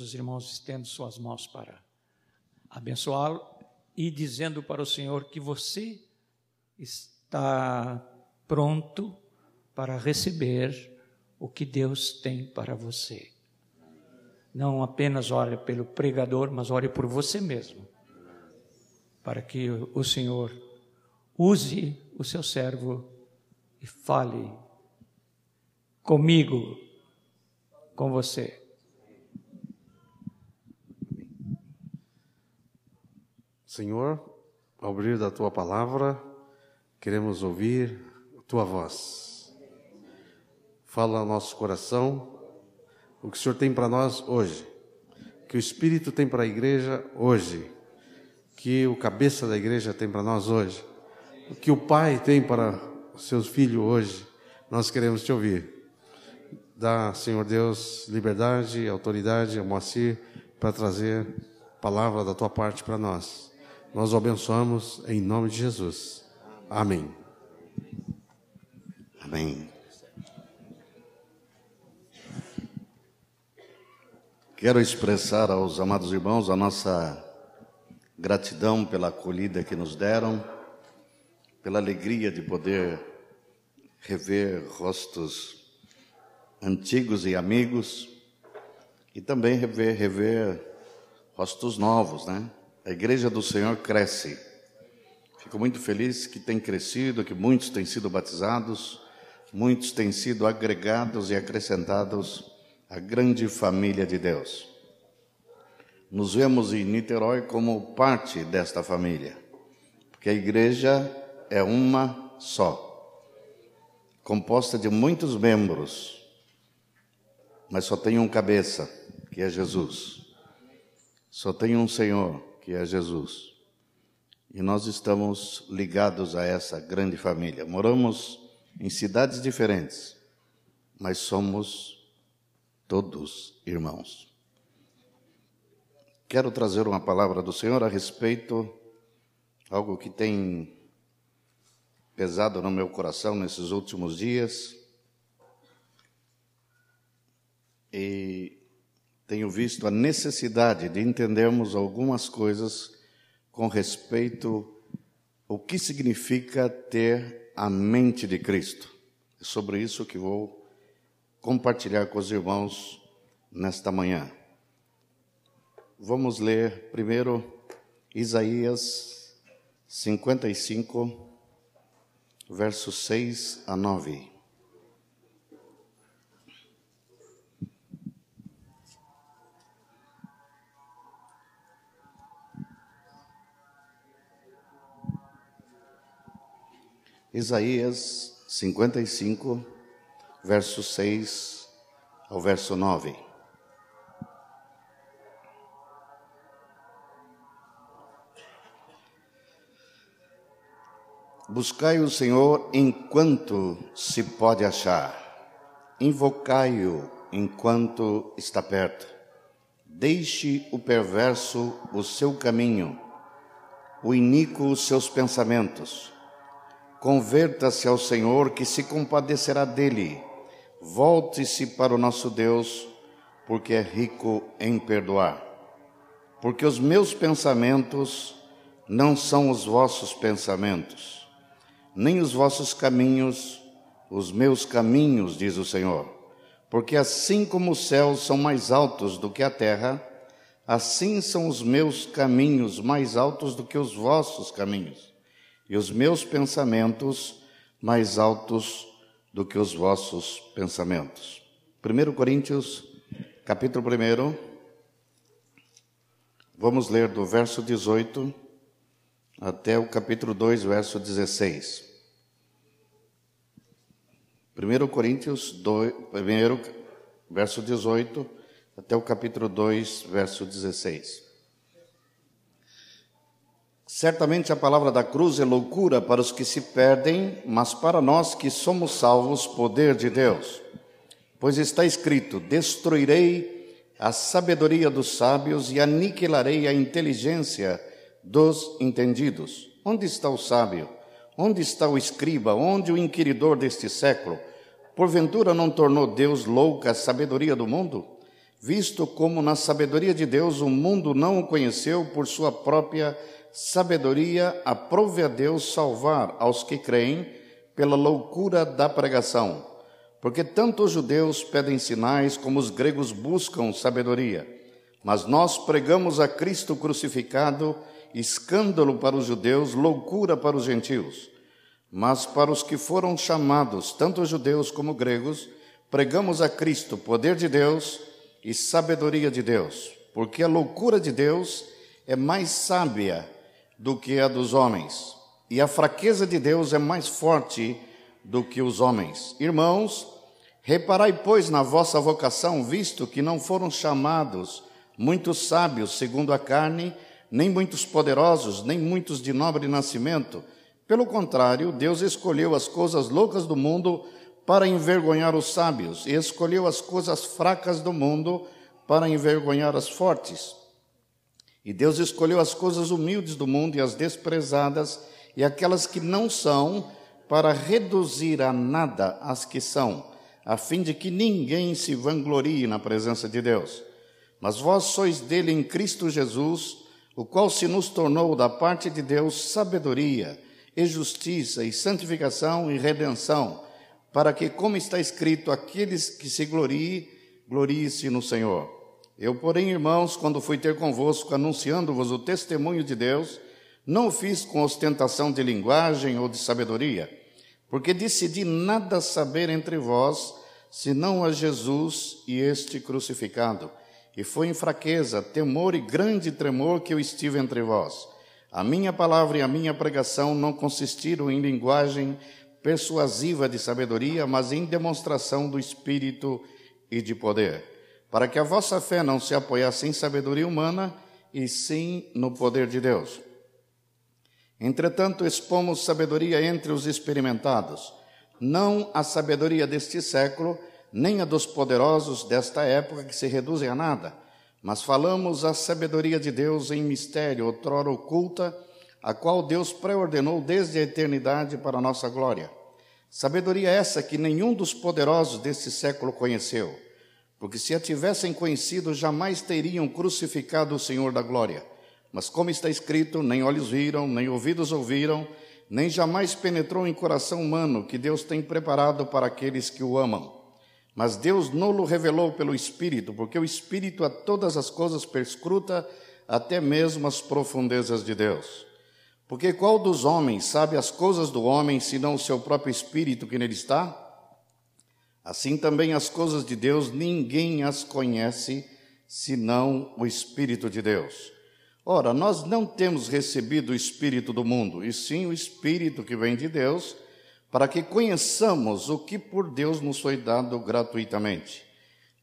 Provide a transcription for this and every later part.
Os irmãos estendem suas mãos para abençoá-lo e dizendo para o Senhor que você está pronto para receber o que Deus tem para você. Não apenas ore pelo pregador, mas ore por você mesmo, para que o Senhor use o seu servo e fale comigo, com você. Senhor, ao abrir da tua palavra, queremos ouvir a tua voz. Fala ao nosso coração o que o Senhor tem para nós hoje, que o Espírito tem para a igreja hoje, que o cabeça da igreja tem para nós hoje, o que o Pai tem para os seus filhos hoje. Nós queremos te ouvir. Dá, Senhor Deus, liberdade, autoridade ao Moacir para trazer palavra da tua parte para nós. Nós o abençoamos em nome de Jesus. Amém. Amém. Quero expressar aos amados irmãos a nossa gratidão pela acolhida que nos deram, pela alegria de poder rever rostos antigos e amigos e também rever, rever rostos novos, né? A igreja do Senhor cresce. Fico muito feliz que tem crescido, que muitos têm sido batizados, muitos têm sido agregados e acrescentados à grande família de Deus. Nos vemos em Niterói como parte desta família, porque a igreja é uma só, composta de muitos membros, mas só tem um cabeça, que é Jesus. Só tem um Senhor, que é Jesus. E nós estamos ligados a essa grande família. Moramos em cidades diferentes, mas somos todos irmãos. Quero trazer uma palavra do Senhor a respeito algo que tem pesado no meu coração nesses últimos dias. E tenho visto a necessidade de entendermos algumas coisas com respeito ao que significa ter a mente de Cristo. É sobre isso que vou compartilhar com os irmãos nesta manhã. Vamos ler primeiro Isaías 55, versos 6 a 9. Isaías 55, verso 6 ao verso 9. Buscai o Senhor enquanto se pode achar, invocai-o enquanto está perto. Deixe o perverso o seu caminho, o iníquo os seus pensamentos Converta-se ao Senhor, que se compadecerá dele. Volte-se para o nosso Deus, porque é rico em perdoar. Porque os meus pensamentos não são os vossos pensamentos, nem os vossos caminhos, os meus caminhos, diz o Senhor. Porque assim como os céus são mais altos do que a terra, assim são os meus caminhos mais altos do que os vossos caminhos e os meus pensamentos mais altos do que os vossos pensamentos. 1 Coríntios, capítulo 1, vamos ler do verso 18 até o capítulo 2, verso 16. 1 Coríntios 2, 1, verso 18 até o capítulo 2, verso 16. Certamente a palavra da cruz é loucura para os que se perdem, mas para nós que somos salvos, poder de Deus. Pois está escrito: Destruirei a sabedoria dos sábios e aniquilarei a inteligência dos entendidos. Onde está o sábio? Onde está o escriba? Onde o inquiridor deste século? Porventura não tornou Deus louca a sabedoria do mundo? visto como na sabedoria de Deus o mundo não o conheceu por sua própria sabedoria, aprove a Deus salvar aos que creem pela loucura da pregação. Porque tanto os judeus pedem sinais como os gregos buscam sabedoria. Mas nós pregamos a Cristo crucificado, escândalo para os judeus, loucura para os gentios. Mas para os que foram chamados, tanto judeus como gregos, pregamos a Cristo, poder de Deus e sabedoria de Deus, porque a loucura de Deus é mais sábia do que a dos homens, e a fraqueza de Deus é mais forte do que os homens. Irmãos, reparai, pois, na vossa vocação, visto que não foram chamados muitos sábios segundo a carne, nem muitos poderosos, nem muitos de nobre nascimento, pelo contrário, Deus escolheu as coisas loucas do mundo para envergonhar os sábios, e escolheu as coisas fracas do mundo para envergonhar as fortes. E Deus escolheu as coisas humildes do mundo e as desprezadas e aquelas que não são, para reduzir a nada as que são, a fim de que ninguém se vanglorie na presença de Deus. Mas vós sois dele em Cristo Jesus, o qual se nos tornou da parte de Deus sabedoria e justiça, e santificação e redenção, para que, como está escrito, aqueles que se gloriem, gloriem-se no Senhor. Eu, porém, irmãos, quando fui ter convosco, anunciando-vos o testemunho de Deus, não o fiz com ostentação de linguagem ou de sabedoria, porque decidi nada saber entre vós, senão a Jesus e este crucificado. E foi em fraqueza, temor e grande tremor que eu estive entre vós. A minha palavra e a minha pregação não consistiram em linguagem persuasiva de sabedoria, mas em demonstração do Espírito e de poder, para que a vossa fé não se apoiasse em sabedoria humana, e sim no poder de Deus. Entretanto, expomos sabedoria entre os experimentados, não a sabedoria deste século, nem a dos poderosos desta época que se reduzem a nada mas falamos a sabedoria de Deus em mistério, outrora oculta, a qual Deus preordenou desde a eternidade para a nossa glória. Sabedoria essa que nenhum dos poderosos deste século conheceu, porque se a tivessem conhecido, jamais teriam crucificado o Senhor da glória. Mas como está escrito, nem olhos viram, nem ouvidos ouviram, nem jamais penetrou em coração humano que Deus tem preparado para aqueles que o amam. Mas Deus não lo revelou pelo Espírito, porque o Espírito a todas as coisas perscruta, até mesmo as profundezas de Deus. Porque qual dos homens sabe as coisas do homem, senão o seu próprio Espírito que nele está? Assim também as coisas de Deus, ninguém as conhece, senão o Espírito de Deus. Ora, nós não temos recebido o Espírito do mundo, e sim o Espírito que vem de Deus, para que conheçamos o que por Deus nos foi dado gratuitamente.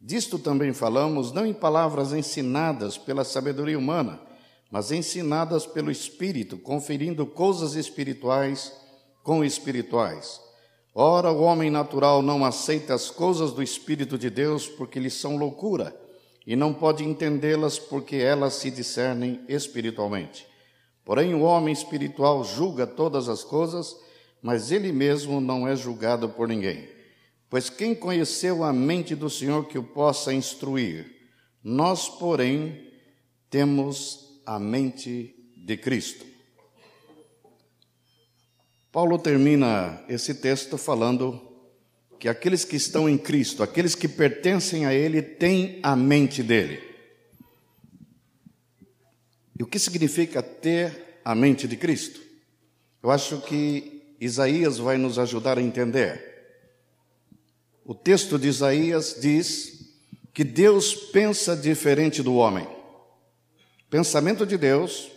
Disto também falamos, não em palavras ensinadas pela sabedoria humana, mas ensinadas pelo Espírito, conferindo coisas espirituais com espirituais. Ora, o homem natural não aceita as coisas do Espírito de Deus porque lhes são loucura, e não pode entendê-las porque elas se discernem espiritualmente. Porém, o homem espiritual julga todas as coisas, mas ele mesmo não é julgado por ninguém. Pois quem conheceu a mente do Senhor que o possa instruir? Nós, porém, temos a mente de Cristo. Paulo termina esse texto falando que aqueles que estão em Cristo, aqueles que pertencem a Ele, têm a mente dele. E o que significa ter a mente de Cristo? Eu acho que Isaías vai nos ajudar a entender. O texto de Isaías diz que Deus pensa diferente do homem. Pensamento de Deus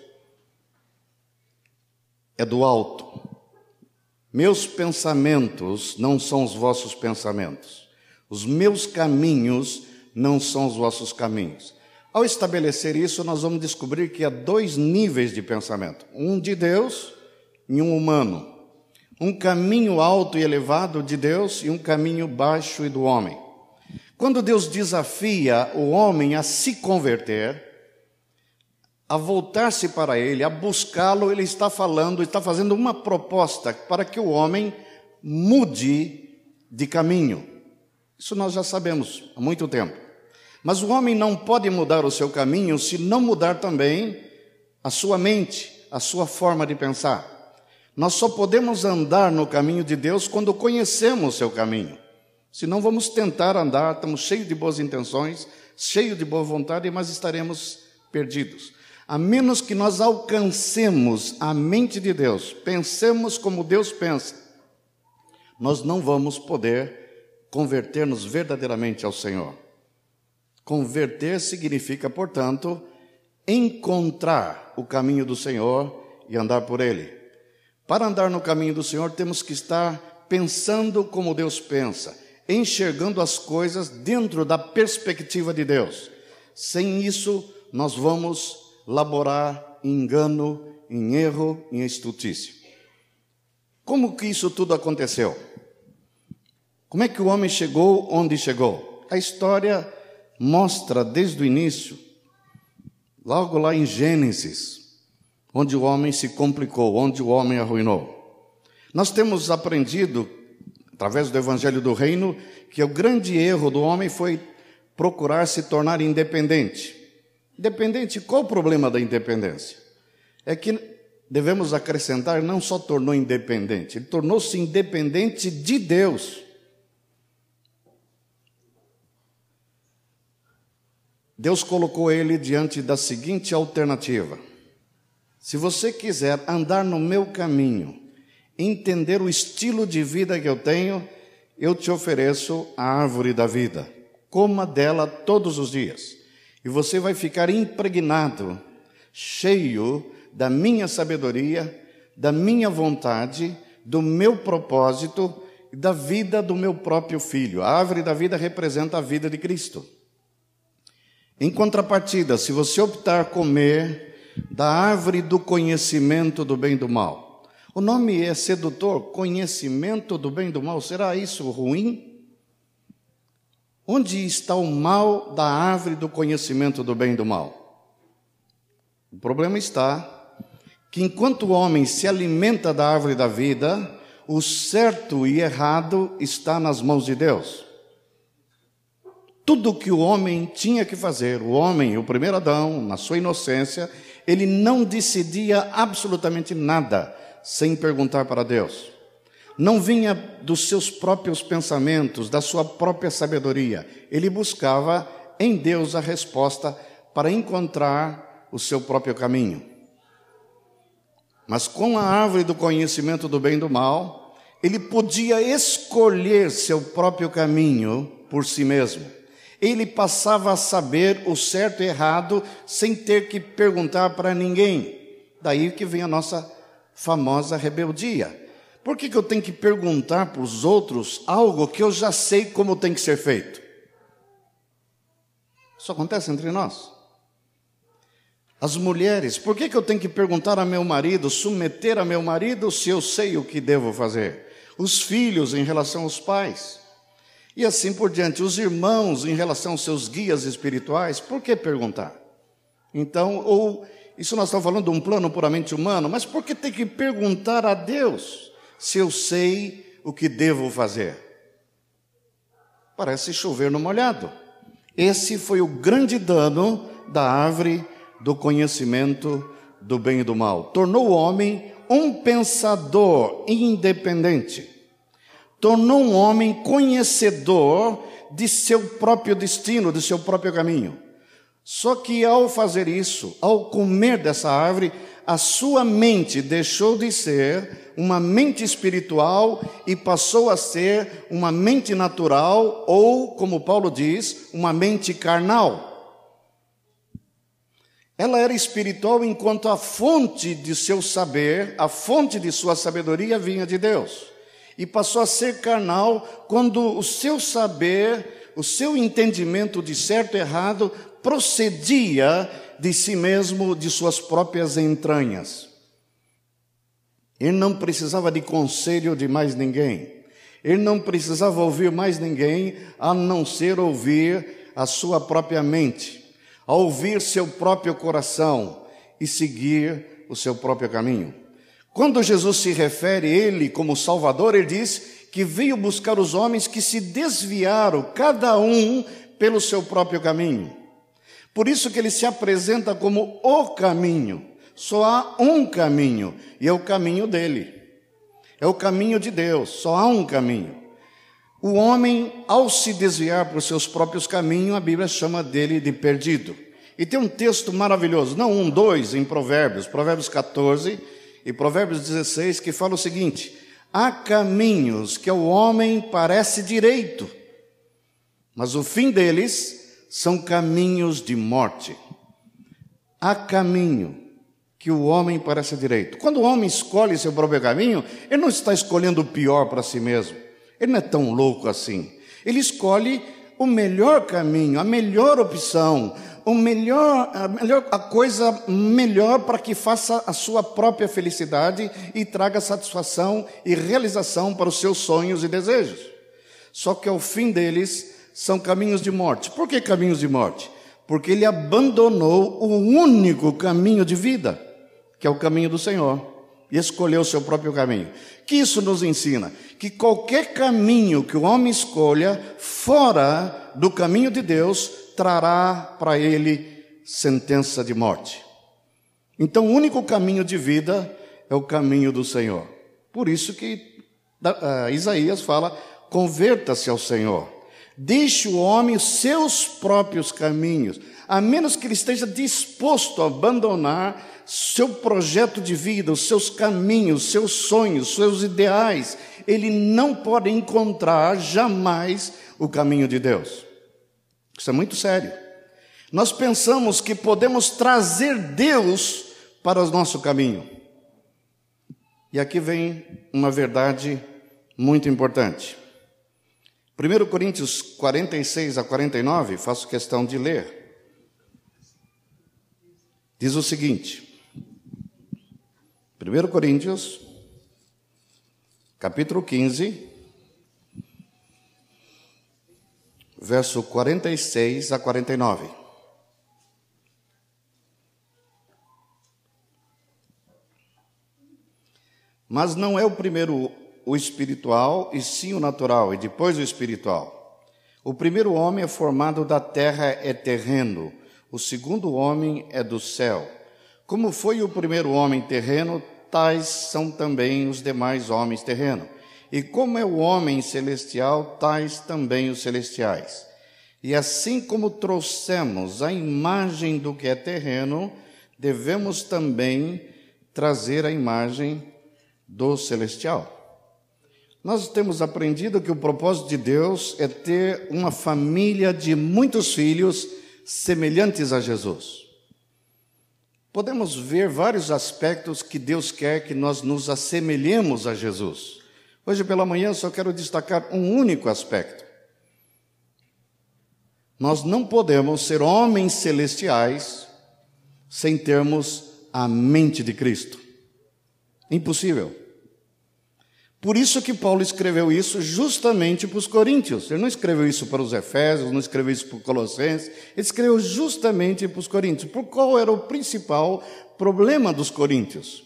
é do alto. Meus pensamentos não são os vossos pensamentos. Os meus caminhos não são os vossos caminhos. Ao estabelecer isso, nós vamos descobrir que há dois níveis de pensamento: um de Deus e um humano um caminho alto e elevado de Deus e um caminho baixo e do homem. Quando Deus desafia o homem a se converter, a voltar-se para Ele, a buscá-lo, Ele está falando, está fazendo uma proposta para que o homem mude de caminho. Isso nós já sabemos há muito tempo. Mas o homem não pode mudar o seu caminho se não mudar também a sua mente, a sua forma de pensar. Nós só podemos andar no caminho de Deus quando conhecemos o seu caminho. Senão vamos tentar andar, estamos cheios de boas intenções, cheios de boa vontade, mas estaremos perdidos. A menos que nós alcancemos a mente de Deus, pensemos como Deus pensa, nós não vamos poder converter-nos verdadeiramente ao Senhor. Converter significa, portanto, encontrar o caminho do Senhor e andar por ele. Para andar no caminho do Senhor, temos que estar pensando como Deus pensa, enxergando as coisas dentro da perspectiva de Deus. Sem isso, nós vamos laborar em engano, em erro, em estutício. Como que isso tudo aconteceu? Como é que o homem chegou onde chegou? A história mostra desde o início, logo lá em Gênesis, onde o homem se complicou, onde o homem arruinou. Nós temos aprendido, através do Evangelho do Reino, que o grande erro do homem foi procurar se tornar independente. Independente, qual o problema da independência? É que devemos acrescentar, não só tornou independente, ele tornou-se independente de Deus. Deus colocou ele diante da seguinte alternativa: se você quiser andar no meu caminho, entender o estilo de vida que eu tenho, eu te ofereço a árvore da vida. Coma dela todos os dias e você vai ficar impregnado, cheio da minha sabedoria, da minha vontade, do meu propósito e da vida do meu próprio filho. A árvore da vida representa a vida de Cristo. Em contrapartida, se você optar comer da árvore do conhecimento do bem e do mal, o nome é sedutor, conhecimento do bem e do mal, será isso ruim? Onde está o mal da árvore do conhecimento do bem e do mal? O problema está que enquanto o homem se alimenta da árvore da vida, o certo e errado está nas mãos de Deus. Tudo que o homem tinha que fazer, o homem, o primeiro Adão, na sua inocência, ele não decidia absolutamente nada sem perguntar para Deus não vinha dos seus próprios pensamentos, da sua própria sabedoria. Ele buscava em Deus a resposta para encontrar o seu próprio caminho. Mas com a árvore do conhecimento do bem e do mal, ele podia escolher seu próprio caminho por si mesmo. Ele passava a saber o certo e errado sem ter que perguntar para ninguém. Daí que vem a nossa famosa rebeldia. Por que, que eu tenho que perguntar para os outros algo que eu já sei como tem que ser feito? Isso acontece entre nós. As mulheres, por que, que eu tenho que perguntar a meu marido, submeter a meu marido, se eu sei o que devo fazer? Os filhos em relação aos pais. E assim por diante, os irmãos em relação aos seus guias espirituais, por que perguntar? Então, ou isso nós estamos falando de um plano puramente humano, mas por que tem que perguntar a Deus? Se eu sei o que devo fazer? Parece chover no molhado. Esse foi o grande dano da árvore do conhecimento do bem e do mal. Tornou o homem um pensador independente. Tornou um homem conhecedor de seu próprio destino, de seu próprio caminho. Só que ao fazer isso, ao comer dessa árvore, a sua mente deixou de ser uma mente espiritual e passou a ser uma mente natural, ou, como Paulo diz, uma mente carnal. Ela era espiritual enquanto a fonte de seu saber, a fonte de sua sabedoria vinha de Deus. E passou a ser carnal quando o seu saber, o seu entendimento de certo e errado procedia de si mesmo, de suas próprias entranhas. Ele não precisava de conselho de mais ninguém. Ele não precisava ouvir mais ninguém a não ser ouvir a sua própria mente, a ouvir seu próprio coração e seguir o seu próprio caminho. Quando Jesus se refere a ele como Salvador, ele diz que veio buscar os homens que se desviaram, cada um pelo seu próprio caminho. Por isso que ele se apresenta como o caminho. Só há um caminho, e é o caminho dele. É o caminho de Deus, só há um caminho. O homem, ao se desviar para os seus próprios caminhos, a Bíblia chama dele de perdido. E tem um texto maravilhoso, não um, dois, em Provérbios, Provérbios 14 e Provérbios 16, que fala o seguinte: Há caminhos que ao homem parece direito, mas o fim deles são caminhos de morte. Há caminho que o homem parece direito. Quando o homem escolhe seu próprio caminho, ele não está escolhendo o pior para si mesmo. Ele não é tão louco assim. Ele escolhe o melhor caminho, a melhor opção, o melhor, a, melhor, a coisa melhor para que faça a sua própria felicidade e traga satisfação e realização para os seus sonhos e desejos. Só que ao fim deles são caminhos de morte. Por que caminhos de morte? Porque ele abandonou o único caminho de vida, que é o caminho do Senhor, e escolheu o seu próprio caminho. Que isso nos ensina? Que qualquer caminho que o homem escolha fora do caminho de Deus trará para ele sentença de morte. Então, o único caminho de vida é o caminho do Senhor. Por isso que uh, Isaías fala: converta-se ao Senhor. Deixe o homem seus próprios caminhos, a menos que ele esteja disposto a abandonar seu projeto de vida, os seus caminhos, seus sonhos, seus ideais, ele não pode encontrar jamais o caminho de Deus. Isso é muito sério. Nós pensamos que podemos trazer Deus para o nosso caminho. E aqui vem uma verdade muito importante. 1 Coríntios 46 a 49, faço questão de ler. Diz o seguinte: 1 Coríntios, capítulo 15, verso 46 a 49. Mas não é o primeiro o espiritual, e sim o natural, e depois o espiritual. O primeiro homem é formado da terra, é terreno, o segundo homem é do céu. Como foi o primeiro homem terreno, tais são também os demais homens terrenos. E como é o homem celestial, tais também os celestiais. E assim como trouxemos a imagem do que é terreno, devemos também trazer a imagem do celestial. Nós temos aprendido que o propósito de Deus é ter uma família de muitos filhos semelhantes a Jesus. Podemos ver vários aspectos que Deus quer que nós nos assemelhemos a Jesus. Hoje pela manhã só quero destacar um único aspecto. Nós não podemos ser homens celestiais sem termos a mente de Cristo. Impossível. Por isso que Paulo escreveu isso justamente para os coríntios. Ele não escreveu isso para os efésios, não escreveu isso para os colossenses, ele escreveu justamente para os coríntios. Por qual era o principal problema dos coríntios?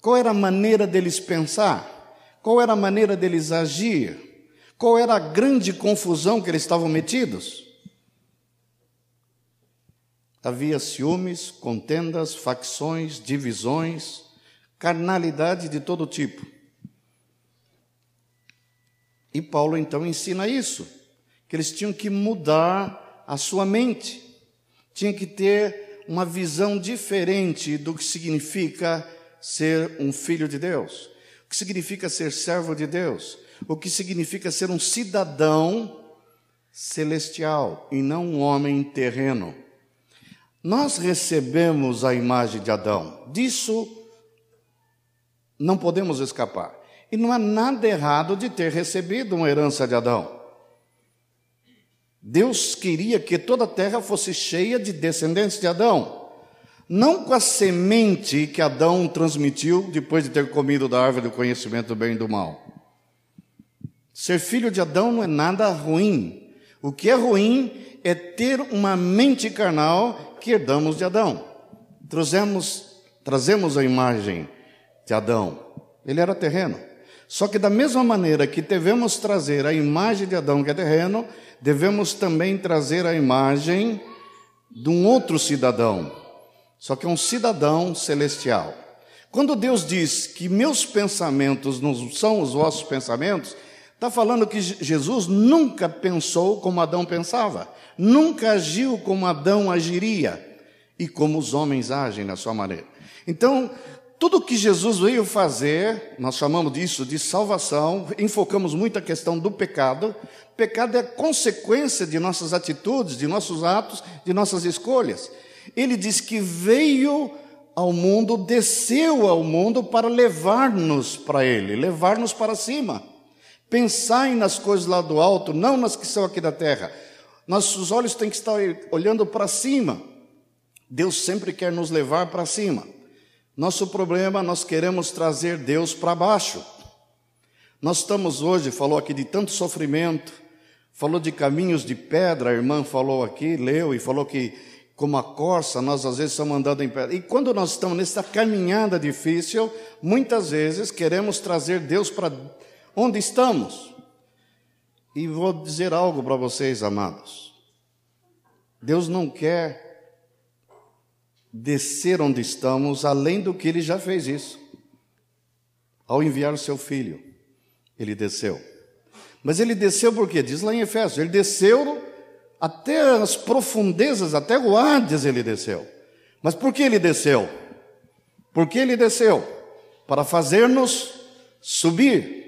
Qual era a maneira deles pensar? Qual era a maneira deles agir? Qual era a grande confusão que eles estavam metidos? Havia ciúmes, contendas, facções, divisões, carnalidade de todo tipo. E Paulo então ensina isso, que eles tinham que mudar a sua mente, tinham que ter uma visão diferente do que significa ser um filho de Deus, o que significa ser servo de Deus, o que significa ser um cidadão celestial e não um homem terreno. Nós recebemos a imagem de Adão, disso não podemos escapar. E não há nada errado de ter recebido uma herança de Adão. Deus queria que toda a terra fosse cheia de descendentes de Adão não com a semente que Adão transmitiu depois de ter comido da árvore do conhecimento do bem e do mal. Ser filho de Adão não é nada ruim. O que é ruim é ter uma mente carnal que herdamos de Adão. Trazemos, trazemos a imagem de Adão. Ele era terreno. Só que, da mesma maneira que devemos trazer a imagem de Adão, que é terreno, devemos também trazer a imagem de um outro cidadão, só que é um cidadão celestial. Quando Deus diz que meus pensamentos não são os vossos pensamentos, está falando que Jesus nunca pensou como Adão pensava, nunca agiu como Adão agiria e como os homens agem na sua maneira. Então, tudo que Jesus veio fazer, nós chamamos disso de salvação, enfocamos muito a questão do pecado. Pecado é consequência de nossas atitudes, de nossos atos, de nossas escolhas. Ele diz que veio ao mundo, desceu ao mundo para levar-nos para Ele, levar-nos para cima. Pensai nas coisas lá do alto, não nas que são aqui da terra. Nossos olhos têm que estar olhando para cima. Deus sempre quer nos levar para cima. Nosso problema, nós queremos trazer Deus para baixo. Nós estamos hoje, falou aqui de tanto sofrimento, falou de caminhos de pedra, a irmã falou aqui, leu e falou que como a corça, nós às vezes estamos andando em pedra. E quando nós estamos nessa caminhada difícil, muitas vezes queremos trazer Deus para onde estamos. E vou dizer algo para vocês, amados. Deus não quer descer onde estamos além do que ele já fez isso. Ao enviar o seu filho, ele desceu. Mas ele desceu por quê? Diz lá em Efésios, ele desceu até as profundezas, até o Hades ele desceu. Mas por que ele desceu? Por que ele desceu? Para fazer-nos subir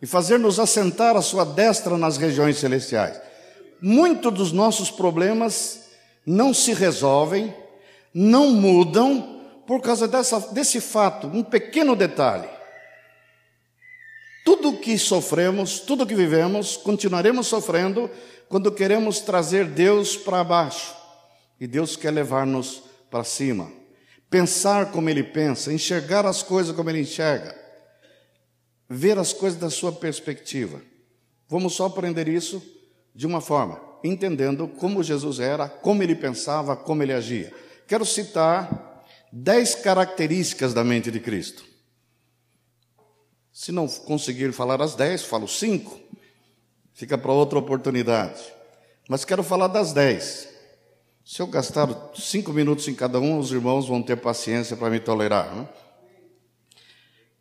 e fazer-nos assentar a sua destra nas regiões celestiais. Muitos dos nossos problemas não se resolvem, não mudam por causa dessa, desse fato, um pequeno detalhe. Tudo que sofremos, tudo que vivemos, continuaremos sofrendo quando queremos trazer Deus para baixo e Deus quer levar-nos para cima. Pensar como Ele pensa, enxergar as coisas como Ele enxerga, ver as coisas da sua perspectiva. Vamos só aprender isso de uma forma, entendendo como Jesus era, como ele pensava, como ele agia. Quero citar dez características da mente de Cristo. Se não conseguir falar as dez, falo cinco fica para outra oportunidade. Mas quero falar das dez. Se eu gastar cinco minutos em cada um, os irmãos vão ter paciência para me tolerar. Né?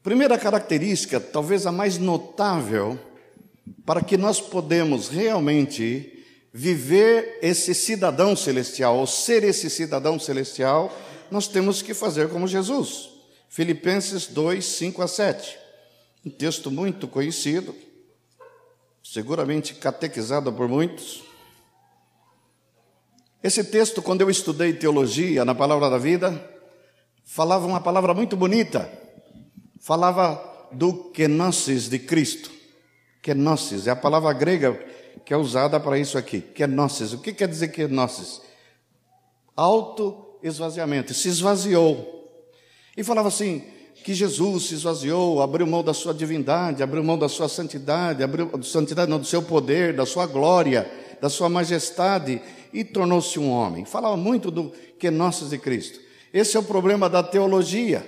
Primeira característica, talvez a mais notável, para que nós podemos realmente viver esse cidadão celestial, ou ser esse cidadão celestial, nós temos que fazer como Jesus. Filipenses 2, 5 a 7. Um texto muito conhecido, seguramente catequizada por muitos. Esse texto, quando eu estudei teologia na Palavra da Vida, falava uma palavra muito bonita. Falava do kenosis de Cristo. Kenosis é a palavra grega que é usada para isso aqui. Kenosis. O que quer dizer kenosis? Auto-esvaziamento. Se esvaziou. E falava assim: que Jesus se esvaziou, abriu mão da sua divindade, abriu mão da sua santidade, abriu santidade não, do seu poder, da sua glória, da sua majestade e tornou-se um homem. Falava muito do que nós de Cristo. Esse é o problema da teologia.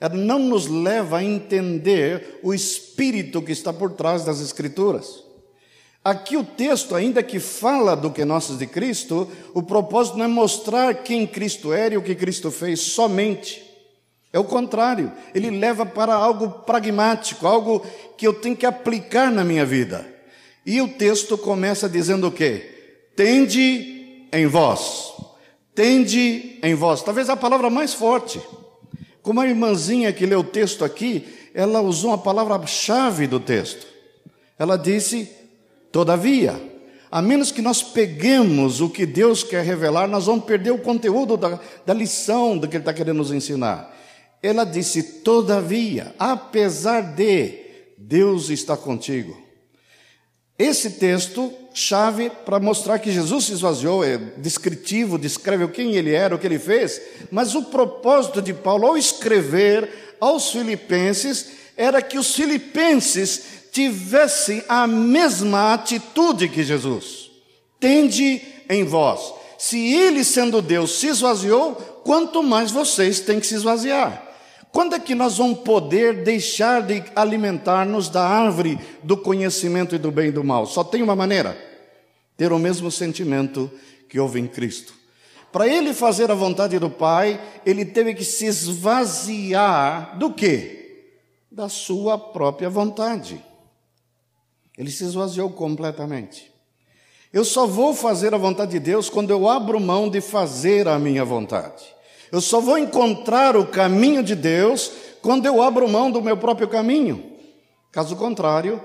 Ela não nos leva a entender o espírito que está por trás das escrituras. Aqui o texto, ainda que fala do que nós de Cristo, o propósito não é mostrar quem Cristo era e o que Cristo fez somente. É o contrário, ele leva para algo pragmático, algo que eu tenho que aplicar na minha vida. E o texto começa dizendo o quê? Tende em vós. Tende em vós. Talvez a palavra mais forte. Como a irmãzinha que leu o texto aqui, ela usou a palavra-chave do texto. Ela disse, todavia. A menos que nós peguemos o que Deus quer revelar, nós vamos perder o conteúdo da, da lição do que Ele está querendo nos ensinar. Ela disse: Todavia, apesar de, Deus está contigo. Esse texto, chave para mostrar que Jesus se esvaziou, é descritivo, descreve quem ele era, o que ele fez, mas o propósito de Paulo ao escrever aos Filipenses era que os Filipenses tivessem a mesma atitude que Jesus. Tende em vós. Se ele, sendo Deus, se esvaziou, quanto mais vocês têm que se esvaziar. Quando é que nós vamos poder deixar de alimentar-nos da árvore do conhecimento e do bem e do mal? Só tem uma maneira: ter o mesmo sentimento que houve em Cristo. Para ele fazer a vontade do Pai, ele teve que se esvaziar do quê? Da sua própria vontade. Ele se esvaziou completamente. Eu só vou fazer a vontade de Deus quando eu abro mão de fazer a minha vontade. Eu só vou encontrar o caminho de Deus quando eu abro mão do meu próprio caminho. Caso contrário,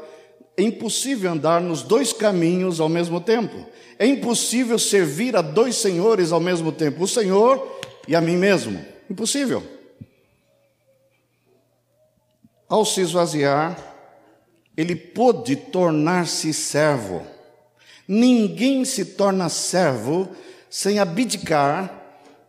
é impossível andar nos dois caminhos ao mesmo tempo. É impossível servir a dois senhores ao mesmo tempo, o Senhor e a mim mesmo. Impossível. Ao se esvaziar, ele pôde tornar-se servo. Ninguém se torna servo sem abdicar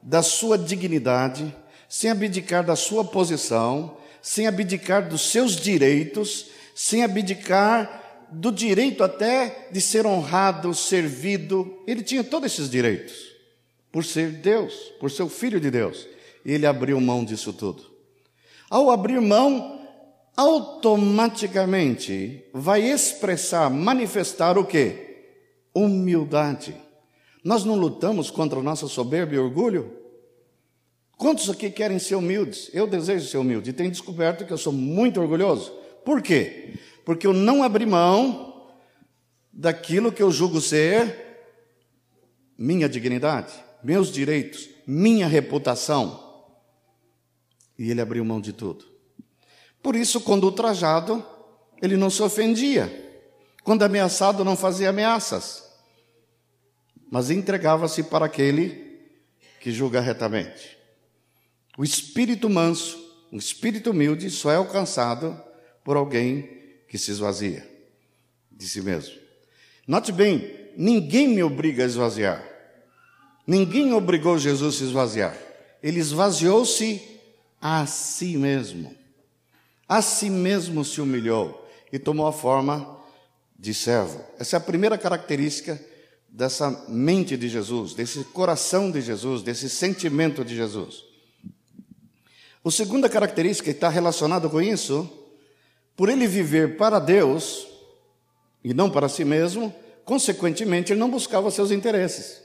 da sua dignidade, sem abdicar da sua posição, sem abdicar dos seus direitos, sem abdicar do direito até de ser honrado, servido. Ele tinha todos esses direitos, por ser Deus, por ser o filho de Deus. E ele abriu mão disso tudo. Ao abrir mão, automaticamente vai expressar, manifestar o quê? Humildade. Nós não lutamos contra a nossa soberba e orgulho? Quantos aqui querem ser humildes? Eu desejo ser humilde e tenho descoberto que eu sou muito orgulhoso. Por quê? Porque eu não abri mão daquilo que eu julgo ser minha dignidade, meus direitos, minha reputação. E ele abriu mão de tudo. Por isso, quando ultrajado, ele não se ofendia. Quando ameaçado, não fazia ameaças. Mas entregava-se para aquele que julga retamente. O espírito manso, o espírito humilde, só é alcançado por alguém que se esvazia de si mesmo. Note bem, ninguém me obriga a esvaziar. Ninguém obrigou Jesus a se esvaziar. Ele esvaziou-se a si mesmo. A si mesmo se humilhou e tomou a forma de servo. Essa é a primeira característica dessa mente de Jesus, desse coração de Jesus, desse sentimento de Jesus. A segunda característica está relacionada com isso por ele viver para Deus e não para si mesmo, consequentemente, ele não buscava seus interesses.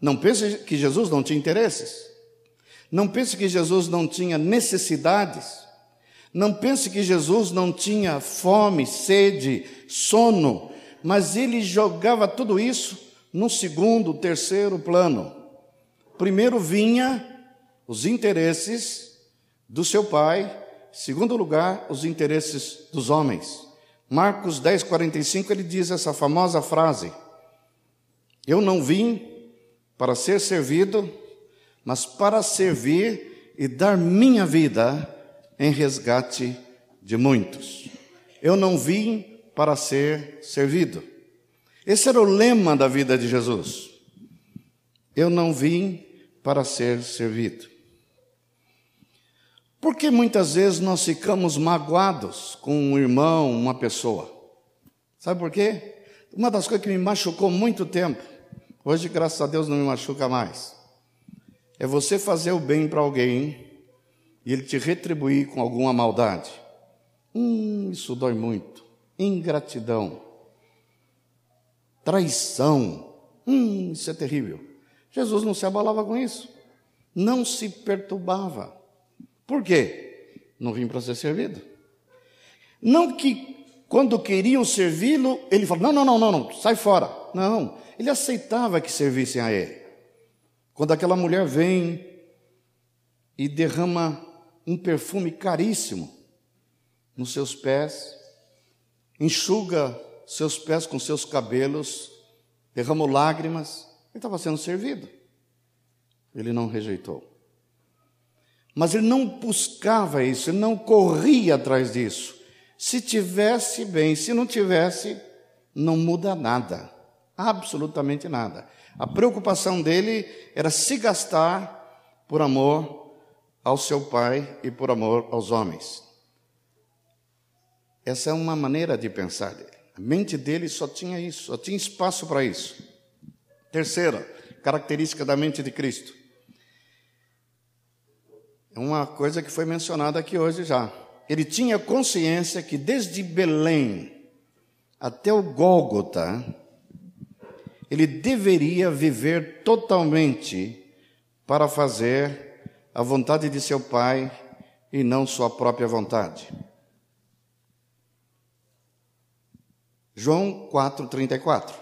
Não pense que Jesus não tinha interesses. Não pense que Jesus não tinha necessidades. Não pense que Jesus não tinha fome, sede, sono, mas ele jogava tudo isso no segundo, terceiro plano. Primeiro vinha os interesses do seu pai Segundo lugar, os interesses dos homens. Marcos 10, 45, ele diz essa famosa frase: Eu não vim para ser servido, mas para servir e dar minha vida em resgate de muitos. Eu não vim para ser servido. Esse era o lema da vida de Jesus. Eu não vim para ser servido. Porque muitas vezes nós ficamos magoados com um irmão, uma pessoa. Sabe por quê? Uma das coisas que me machucou muito tempo, hoje, graças a Deus, não me machuca mais, é você fazer o bem para alguém e ele te retribuir com alguma maldade. Hum, isso dói muito. Ingratidão, traição. Hum, isso é terrível. Jesus não se abalava com isso, não se perturbava. Por quê? Não vim para ser servido. Não que quando queriam servi-lo, ele falou: não, não, não, não, não, sai fora. Não, ele aceitava que servissem a ele. Quando aquela mulher vem e derrama um perfume caríssimo nos seus pés, enxuga seus pés com seus cabelos, derramou lágrimas, ele estava sendo servido. Ele não rejeitou. Mas ele não buscava isso, ele não corria atrás disso. Se tivesse bem, se não tivesse, não muda nada, absolutamente nada. A preocupação dele era se gastar por amor ao seu pai e por amor aos homens. Essa é uma maneira de pensar dele. A mente dele só tinha isso, só tinha espaço para isso. Terceira característica da mente de Cristo É uma coisa que foi mencionada aqui hoje já. Ele tinha consciência que desde Belém até o Gólgota, ele deveria viver totalmente para fazer a vontade de seu pai e não sua própria vontade. João 4:34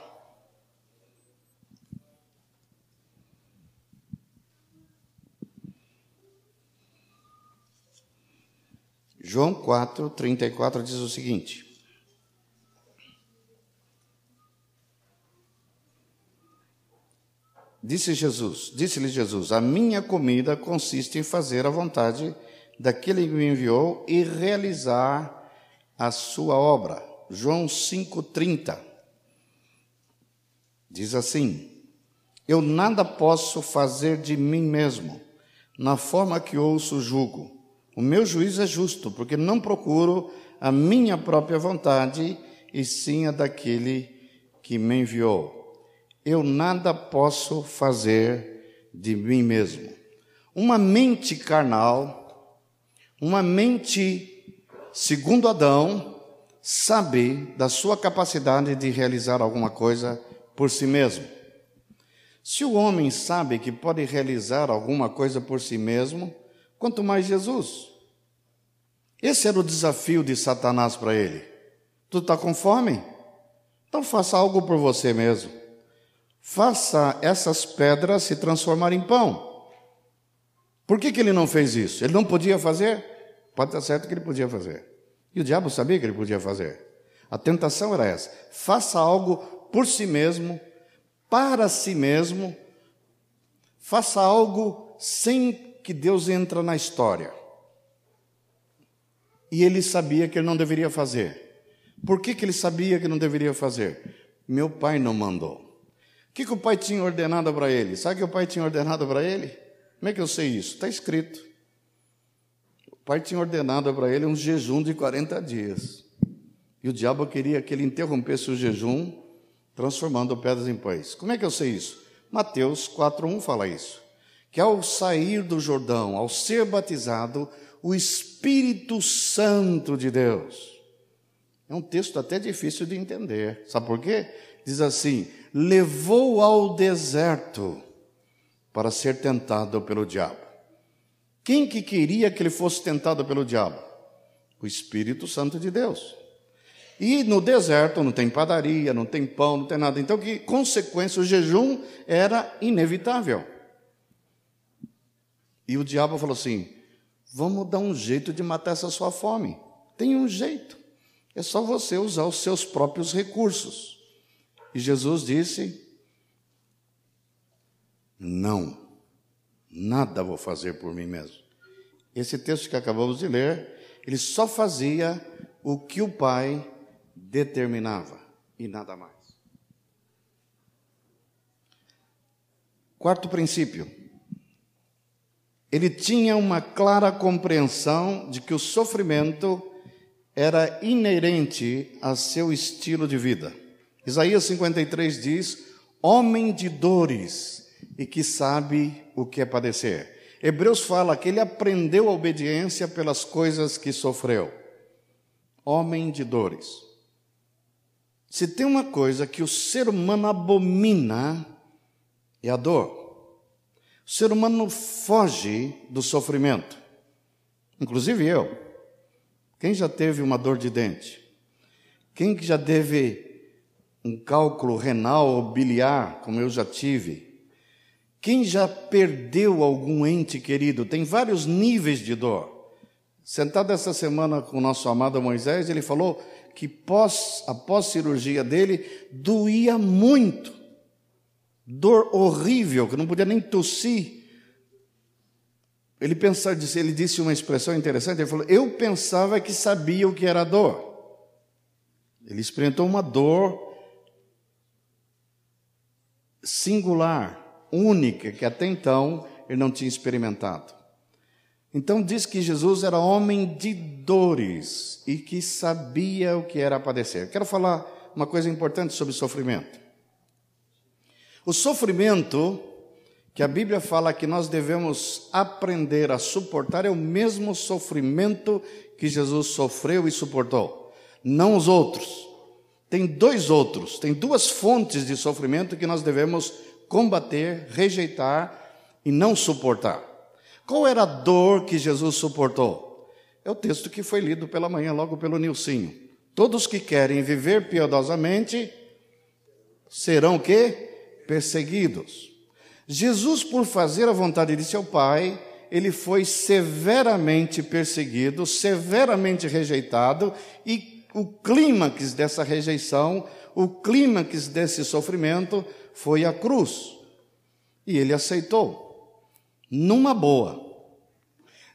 João 4, 34 diz o seguinte: Disse Jesus, disse-lhe Jesus: A minha comida consiste em fazer a vontade daquele que me enviou e realizar a sua obra. João 5:30 diz assim: Eu nada posso fazer de mim mesmo, na forma que ouço julgo. O meu juízo é justo, porque não procuro a minha própria vontade, e sim a daquele que me enviou. Eu nada posso fazer de mim mesmo. Uma mente carnal, uma mente segundo Adão, sabe da sua capacidade de realizar alguma coisa por si mesmo. Se o homem sabe que pode realizar alguma coisa por si mesmo, quanto mais Jesus. Esse era o desafio de Satanás para ele. Tu está com fome? Então faça algo por você mesmo. Faça essas pedras se transformar em pão. Por que, que ele não fez isso? Ele não podia fazer? Pode estar certo que ele podia fazer. E o diabo sabia que ele podia fazer. A tentação era essa: faça algo por si mesmo, para si mesmo, faça algo sem que Deus entra na história. E ele sabia que ele não deveria fazer. Por que, que ele sabia que não deveria fazer? Meu pai não mandou. Que, que o pai tinha ordenado para ele? Sabe o que o pai tinha ordenado para ele? Como é que eu sei isso? Está escrito. O pai tinha ordenado para ele um jejum de 40 dias. E o diabo queria que ele interrompesse o jejum, transformando pedras em pães. Como é que eu sei isso? Mateus 4:1 fala isso que ao sair do Jordão, ao ser batizado, o Espírito Santo de Deus. É um texto até difícil de entender. Sabe por quê? Diz assim: levou ao deserto para ser tentado pelo diabo. Quem que queria que ele fosse tentado pelo diabo? O Espírito Santo de Deus. E no deserto não tem padaria, não tem pão, não tem nada. Então, que consequência? O jejum era inevitável. E o diabo falou assim: vamos dar um jeito de matar essa sua fome. Tem um jeito. É só você usar os seus próprios recursos. E Jesus disse: Não, nada vou fazer por mim mesmo. Esse texto que acabamos de ler, ele só fazia o que o Pai determinava e nada mais. Quarto princípio ele tinha uma clara compreensão de que o sofrimento era inerente a seu estilo de vida. Isaías 53 diz: Homem de dores e que sabe o que é padecer. Hebreus fala que ele aprendeu a obediência pelas coisas que sofreu. Homem de dores. Se tem uma coisa que o ser humano abomina, é a dor. O ser humano foge do sofrimento, inclusive eu. Quem já teve uma dor de dente? Quem que já teve um cálculo renal ou biliar, como eu já tive? Quem já perdeu algum ente querido? Tem vários níveis de dor. Sentado essa semana com o nosso amado Moisés, ele falou que pós, após cirurgia dele doía muito dor horrível, que não podia nem tossir. Ele pensava, ele disse uma expressão interessante, ele falou: "Eu pensava que sabia o que era dor". Ele experimentou uma dor singular, única, que até então ele não tinha experimentado. Então diz que Jesus era homem de dores e que sabia o que era padecer. Quero falar uma coisa importante sobre sofrimento. O sofrimento que a Bíblia fala que nós devemos aprender a suportar é o mesmo sofrimento que Jesus sofreu e suportou, não os outros. Tem dois outros, tem duas fontes de sofrimento que nós devemos combater, rejeitar e não suportar. Qual era a dor que Jesus suportou? É o texto que foi lido pela manhã, logo pelo Nilcinho. Todos que querem viver piedosamente serão que? Perseguidos. Jesus, por fazer a vontade de seu Pai, ele foi severamente perseguido, severamente rejeitado, e o clímax dessa rejeição, o clímax desse sofrimento foi a cruz. E ele aceitou, numa boa.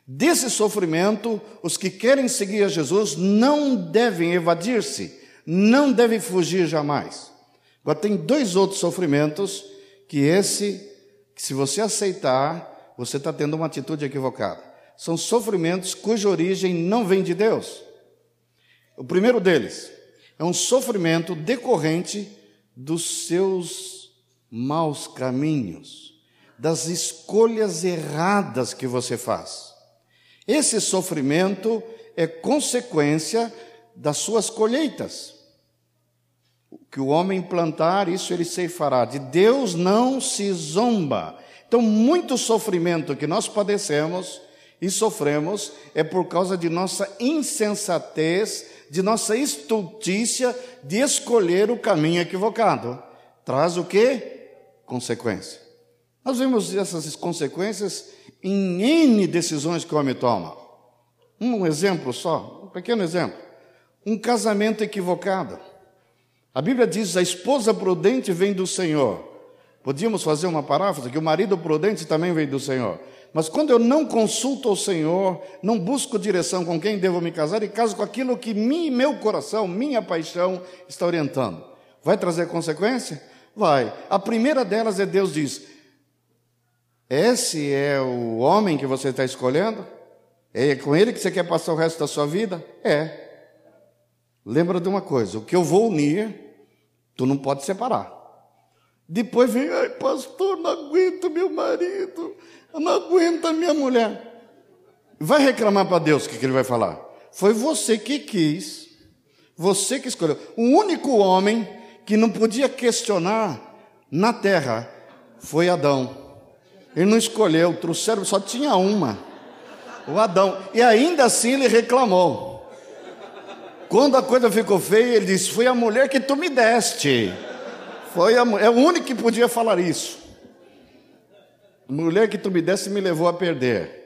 Desse sofrimento, os que querem seguir a Jesus não devem evadir-se, não devem fugir jamais. Agora, tem dois outros sofrimentos que esse que se você aceitar, você está tendo uma atitude equivocada. São sofrimentos cuja origem não vem de Deus. O primeiro deles é um sofrimento decorrente dos seus maus caminhos, das escolhas erradas que você faz. Esse sofrimento é consequência das suas colheitas que o homem plantar, isso ele ceifará. De Deus não se zomba. Então, muito sofrimento que nós padecemos e sofremos é por causa de nossa insensatez, de nossa estultícia de escolher o caminho equivocado. Traz o que? Consequência. Nós vemos essas consequências em N decisões que o homem toma. Um exemplo só, um pequeno exemplo. Um casamento equivocado. A Bíblia diz: a esposa prudente vem do Senhor. Podíamos fazer uma paráfrase que o marido prudente também vem do Senhor. Mas quando eu não consulto o Senhor, não busco direção com quem devo me casar e caso com aquilo que mim, meu coração, minha paixão está orientando, vai trazer consequência? Vai. A primeira delas é Deus diz: Esse é o homem que você está escolhendo? É com ele que você quer passar o resto da sua vida? É. Lembra de uma coisa: o que eu vou unir, tu não pode separar. Depois vem, ai, pastor, não aguento meu marido, não aguento a minha mulher. Vai reclamar para Deus o que, que ele vai falar? Foi você que quis, você que escolheu. O único homem que não podia questionar na terra foi Adão. Ele não escolheu, trouxeram, só tinha uma, o Adão. E ainda assim ele reclamou. Quando a coisa ficou feia, ele disse: Foi a mulher que tu me deste. Foi a, é o único que podia falar isso. A mulher que tu me deste me levou a perder.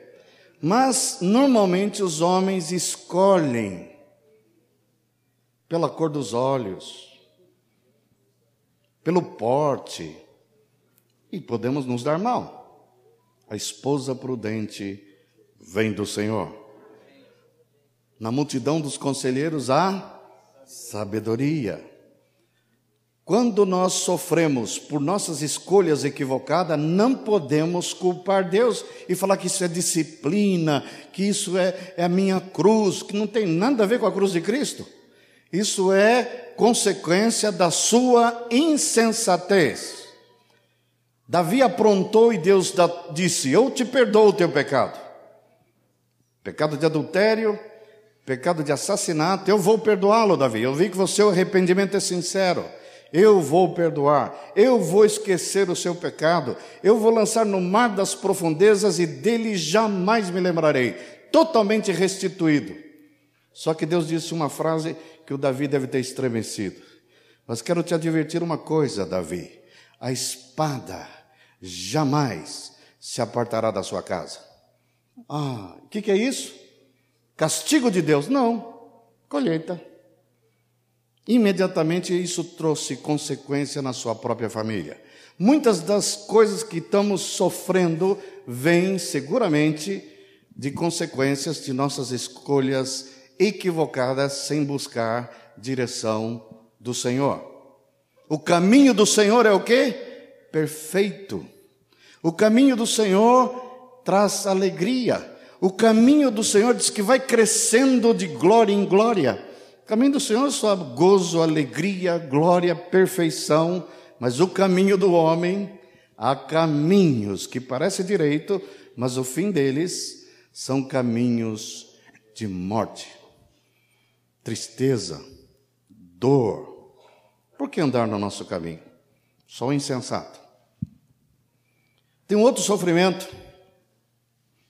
Mas, normalmente, os homens escolhem pela cor dos olhos, pelo porte, e podemos nos dar mal. A esposa prudente vem do Senhor. Na multidão dos conselheiros há sabedoria. Quando nós sofremos por nossas escolhas equivocadas, não podemos culpar Deus e falar que isso é disciplina, que isso é, é a minha cruz, que não tem nada a ver com a cruz de Cristo. Isso é consequência da sua insensatez. Davi aprontou e Deus disse: Eu te perdoo o teu pecado. Pecado de adultério, pecado de assassinato, eu vou perdoá-lo, Davi. Eu vi que o seu arrependimento é sincero. Eu vou perdoar, eu vou esquecer o seu pecado, eu vou lançar no mar das profundezas e dele jamais me lembrarei. Totalmente restituído. Só que Deus disse uma frase que o Davi deve ter estremecido. Mas quero te advertir uma coisa, Davi: a espada jamais se apartará da sua casa. Ah, o que, que é isso? Castigo de Deus? Não, colheita. Imediatamente isso trouxe consequência na sua própria família. Muitas das coisas que estamos sofrendo vêm seguramente de consequências de nossas escolhas equivocadas sem buscar direção do Senhor. O caminho do Senhor é o que? Perfeito. O caminho do Senhor traz alegria. O caminho do Senhor diz que vai crescendo de glória em glória. Caminho do Senhor só gozo, alegria, glória, perfeição, mas o caminho do homem Há caminhos que parecem direito, mas o fim deles são caminhos de morte, tristeza, dor. Por que andar no nosso caminho? Só o insensato. Tem um outro sofrimento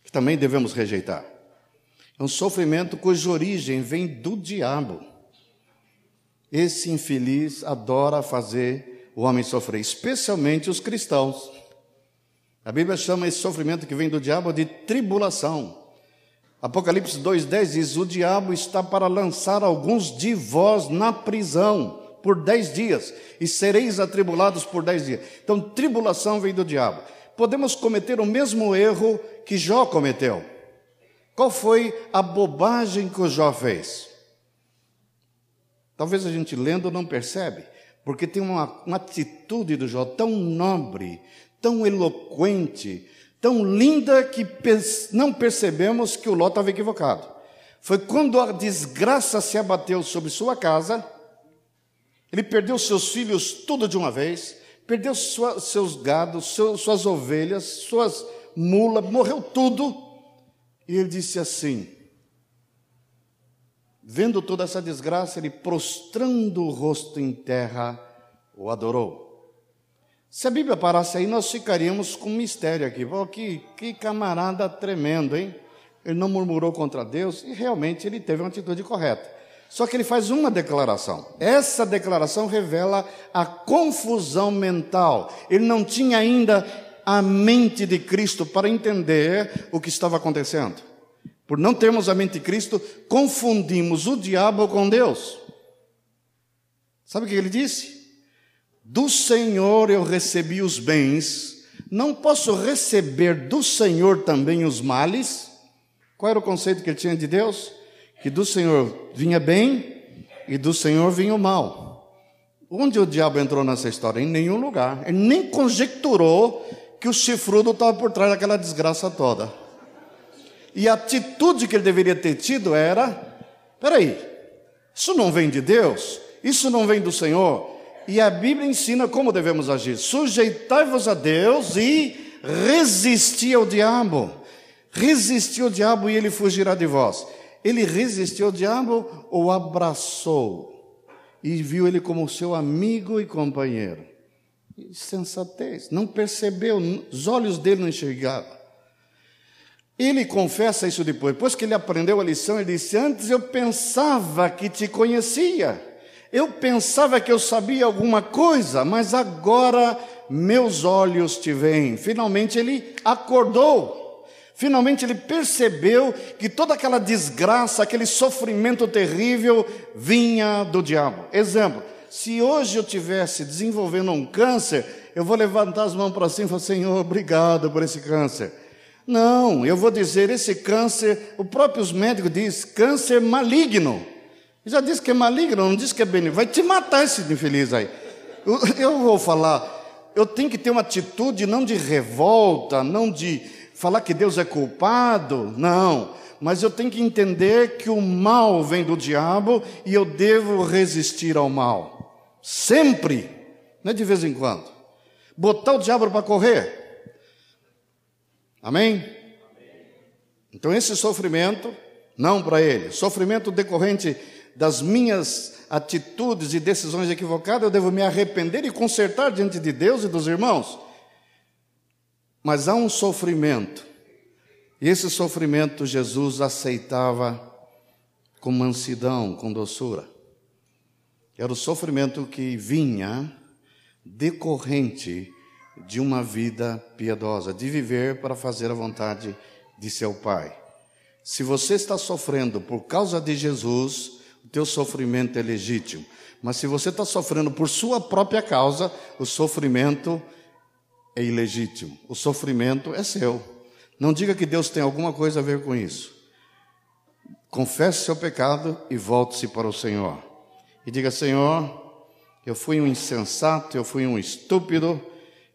que também devemos rejeitar. É um sofrimento cuja origem vem do diabo. Esse infeliz adora fazer o homem sofrer, especialmente os cristãos. A Bíblia chama esse sofrimento que vem do diabo de tribulação. Apocalipse 2,10 diz: O diabo está para lançar alguns de vós na prisão por dez dias, e sereis atribulados por dez dias. Então, tribulação vem do diabo. Podemos cometer o mesmo erro que Jó cometeu. Qual foi a bobagem que o Jó fez? Talvez a gente lendo não percebe, porque tem uma, uma atitude do Jó tão nobre, tão eloquente, tão linda que não percebemos que o Ló estava equivocado. Foi quando a desgraça se abateu sobre sua casa, ele perdeu seus filhos tudo de uma vez, perdeu sua, seus gados, seu, suas ovelhas, suas mulas, morreu tudo. E ele disse assim: Vendo toda essa desgraça, ele prostrando o rosto em terra, o adorou. Se a Bíblia parasse aí, nós ficaríamos com um mistério aqui. Oh, que, que camarada tremendo, hein? Ele não murmurou contra Deus e realmente ele teve uma atitude correta. Só que ele faz uma declaração. Essa declaração revela a confusão mental. Ele não tinha ainda a mente de Cristo para entender o que estava acontecendo. Por não termos a mente de Cristo, confundimos o diabo com Deus. Sabe o que ele disse? Do Senhor eu recebi os bens, não posso receber do Senhor também os males? Qual era o conceito que ele tinha de Deus? Que do Senhor vinha bem e do Senhor vinha o mal. Onde o diabo entrou nessa história? Em nenhum lugar. Ele nem conjecturou que o chifrudo estava por trás daquela desgraça toda. E a atitude que ele deveria ter tido era: peraí, isso não vem de Deus, isso não vem do Senhor. E a Bíblia ensina como devemos agir: sujeitai-vos a Deus e resisti ao diabo. Resisti ao diabo e ele fugirá de vós. Ele resistiu ao diabo ou abraçou e viu ele como seu amigo e companheiro. Sensatez, não percebeu, os olhos dele não enxergavam. Ele confessa isso depois. Depois que ele aprendeu a lição, ele disse: Antes eu pensava que te conhecia, eu pensava que eu sabia alguma coisa, mas agora meus olhos te veem. Finalmente ele acordou. Finalmente ele percebeu que toda aquela desgraça, aquele sofrimento terrível vinha do diabo. Exemplo: se hoje eu tivesse desenvolvendo um câncer, eu vou levantar as mãos para cima e falar: Senhor, obrigado por esse câncer. Não, eu vou dizer, esse câncer, o próprio médico diz, câncer maligno. Já disse que é maligno, não diz que é benigno. Vai te matar esse infeliz aí. Eu, eu vou falar, eu tenho que ter uma atitude não de revolta, não de falar que Deus é culpado, não. Mas eu tenho que entender que o mal vem do diabo e eu devo resistir ao mal. Sempre, não é de vez em quando. Botar o diabo para correr, Amém? Então, esse sofrimento, não para ele, sofrimento decorrente das minhas atitudes e decisões equivocadas, eu devo me arrepender e consertar diante de Deus e dos irmãos. Mas há um sofrimento, e esse sofrimento Jesus aceitava com mansidão, com doçura. Era o sofrimento que vinha decorrente de uma vida piedosa, de viver para fazer a vontade de seu Pai. Se você está sofrendo por causa de Jesus, o teu sofrimento é legítimo. Mas se você está sofrendo por sua própria causa, o sofrimento é ilegítimo. O sofrimento é seu. Não diga que Deus tem alguma coisa a ver com isso. Confesse seu pecado e volte-se para o Senhor. E diga: Senhor, eu fui um insensato, eu fui um estúpido,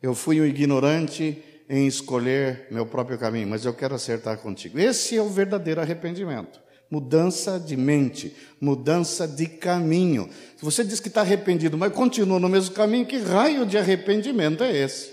eu fui um ignorante em escolher meu próprio caminho, mas eu quero acertar contigo. Esse é o verdadeiro arrependimento. Mudança de mente, mudança de caminho. Se você diz que está arrependido, mas continua no mesmo caminho, que raio de arrependimento é esse?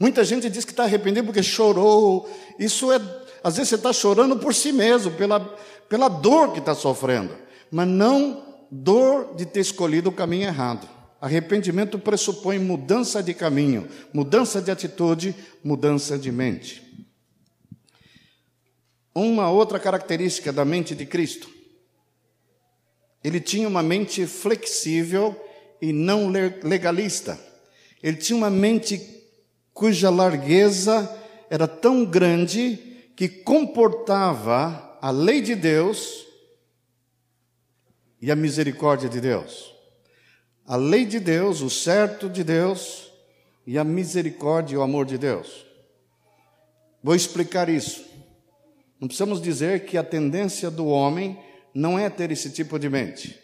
Muita gente diz que está arrependido porque chorou. Isso é, às vezes você está chorando por si mesmo, pela, pela dor que está sofrendo, mas não dor de ter escolhido o caminho errado. Arrependimento pressupõe mudança de caminho, mudança de atitude, mudança de mente. Uma outra característica da mente de Cristo. Ele tinha uma mente flexível e não legalista. Ele tinha uma mente cuja largueza era tão grande que comportava a lei de Deus e a misericórdia de Deus. A lei de Deus, o certo de Deus e a misericórdia e o amor de Deus. Vou explicar isso. Não precisamos dizer que a tendência do homem não é ter esse tipo de mente.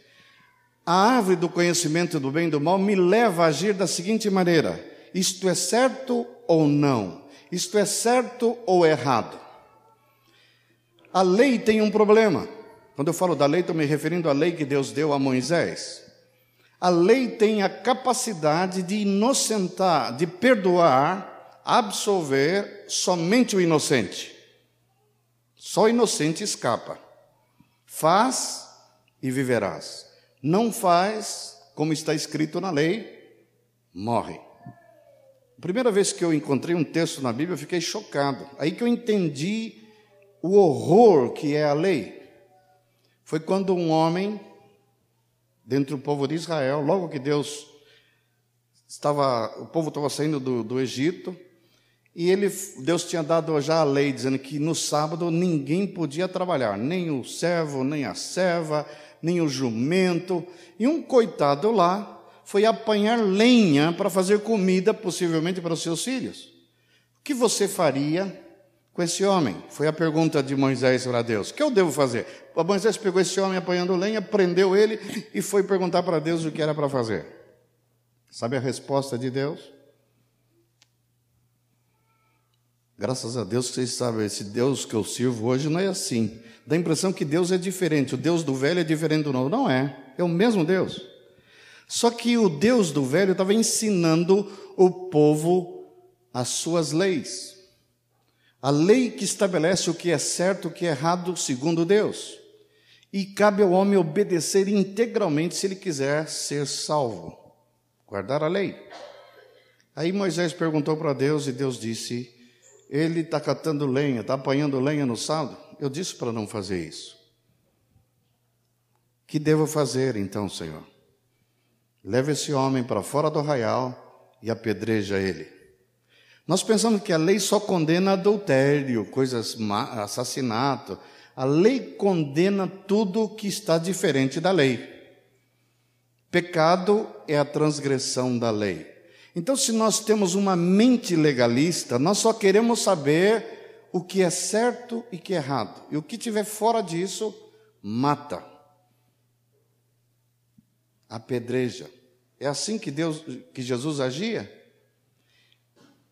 A árvore do conhecimento do bem e do mal me leva a agir da seguinte maneira: isto é certo ou não? Isto é certo ou errado? A lei tem um problema. Quando eu falo da lei, estou me referindo à lei que Deus deu a Moisés. A lei tem a capacidade de inocentar, de perdoar, absolver somente o inocente. Só o inocente escapa. Faz e viverás. Não faz, como está escrito na lei, morre. A primeira vez que eu encontrei um texto na Bíblia, eu fiquei chocado. Aí que eu entendi o horror que é a lei foi quando um homem, dentro do povo de Israel, logo que Deus estava, o povo estava saindo do, do Egito, e ele, Deus tinha dado já a lei dizendo que no sábado ninguém podia trabalhar, nem o servo, nem a serva, nem o jumento. E um coitado lá foi apanhar lenha para fazer comida, possivelmente para os seus filhos. O que você faria com esse homem? Foi a pergunta de Moisés para Deus. O que eu devo fazer? O Moisés pegou esse homem apanhando lenha, prendeu ele e foi perguntar para Deus o que era para fazer. Sabe a resposta de Deus? Graças a Deus que vocês sabem, esse Deus que eu sirvo hoje não é assim. Dá a impressão que Deus é diferente. O Deus do velho é diferente do novo. Não é. É o mesmo Deus. Só que o Deus do velho estava ensinando o povo as suas leis. A lei que estabelece o que é certo, o que é errado, segundo Deus. E cabe ao homem obedecer integralmente se ele quiser ser salvo. Guardar a lei. Aí Moisés perguntou para Deus e Deus disse: Ele está catando lenha, está apanhando lenha no sábado. Eu disse para não fazer isso. Que devo fazer então, Senhor? Leve esse homem para fora do arraial e apedreja ele. Nós pensamos que a lei só condena adultério, coisas, assassinato. A lei condena tudo que está diferente da lei. Pecado é a transgressão da lei. Então, se nós temos uma mente legalista, nós só queremos saber o que é certo e o que é errado. E o que tiver fora disso, mata. Apedreja. É assim que Deus, que Jesus agia?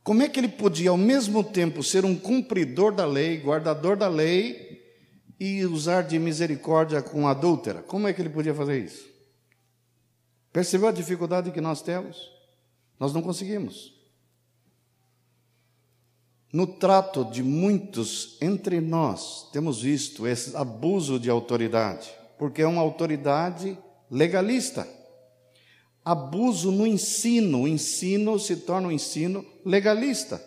Como é que ele podia ao mesmo tempo ser um cumpridor da lei, guardador da lei e usar de misericórdia com a adúltera? Como é que ele podia fazer isso? Percebeu a dificuldade que nós temos? Nós não conseguimos. No trato de muitos entre nós, temos visto esse abuso de autoridade, porque é uma autoridade legalista abuso no ensino. O ensino se torna um ensino legalista.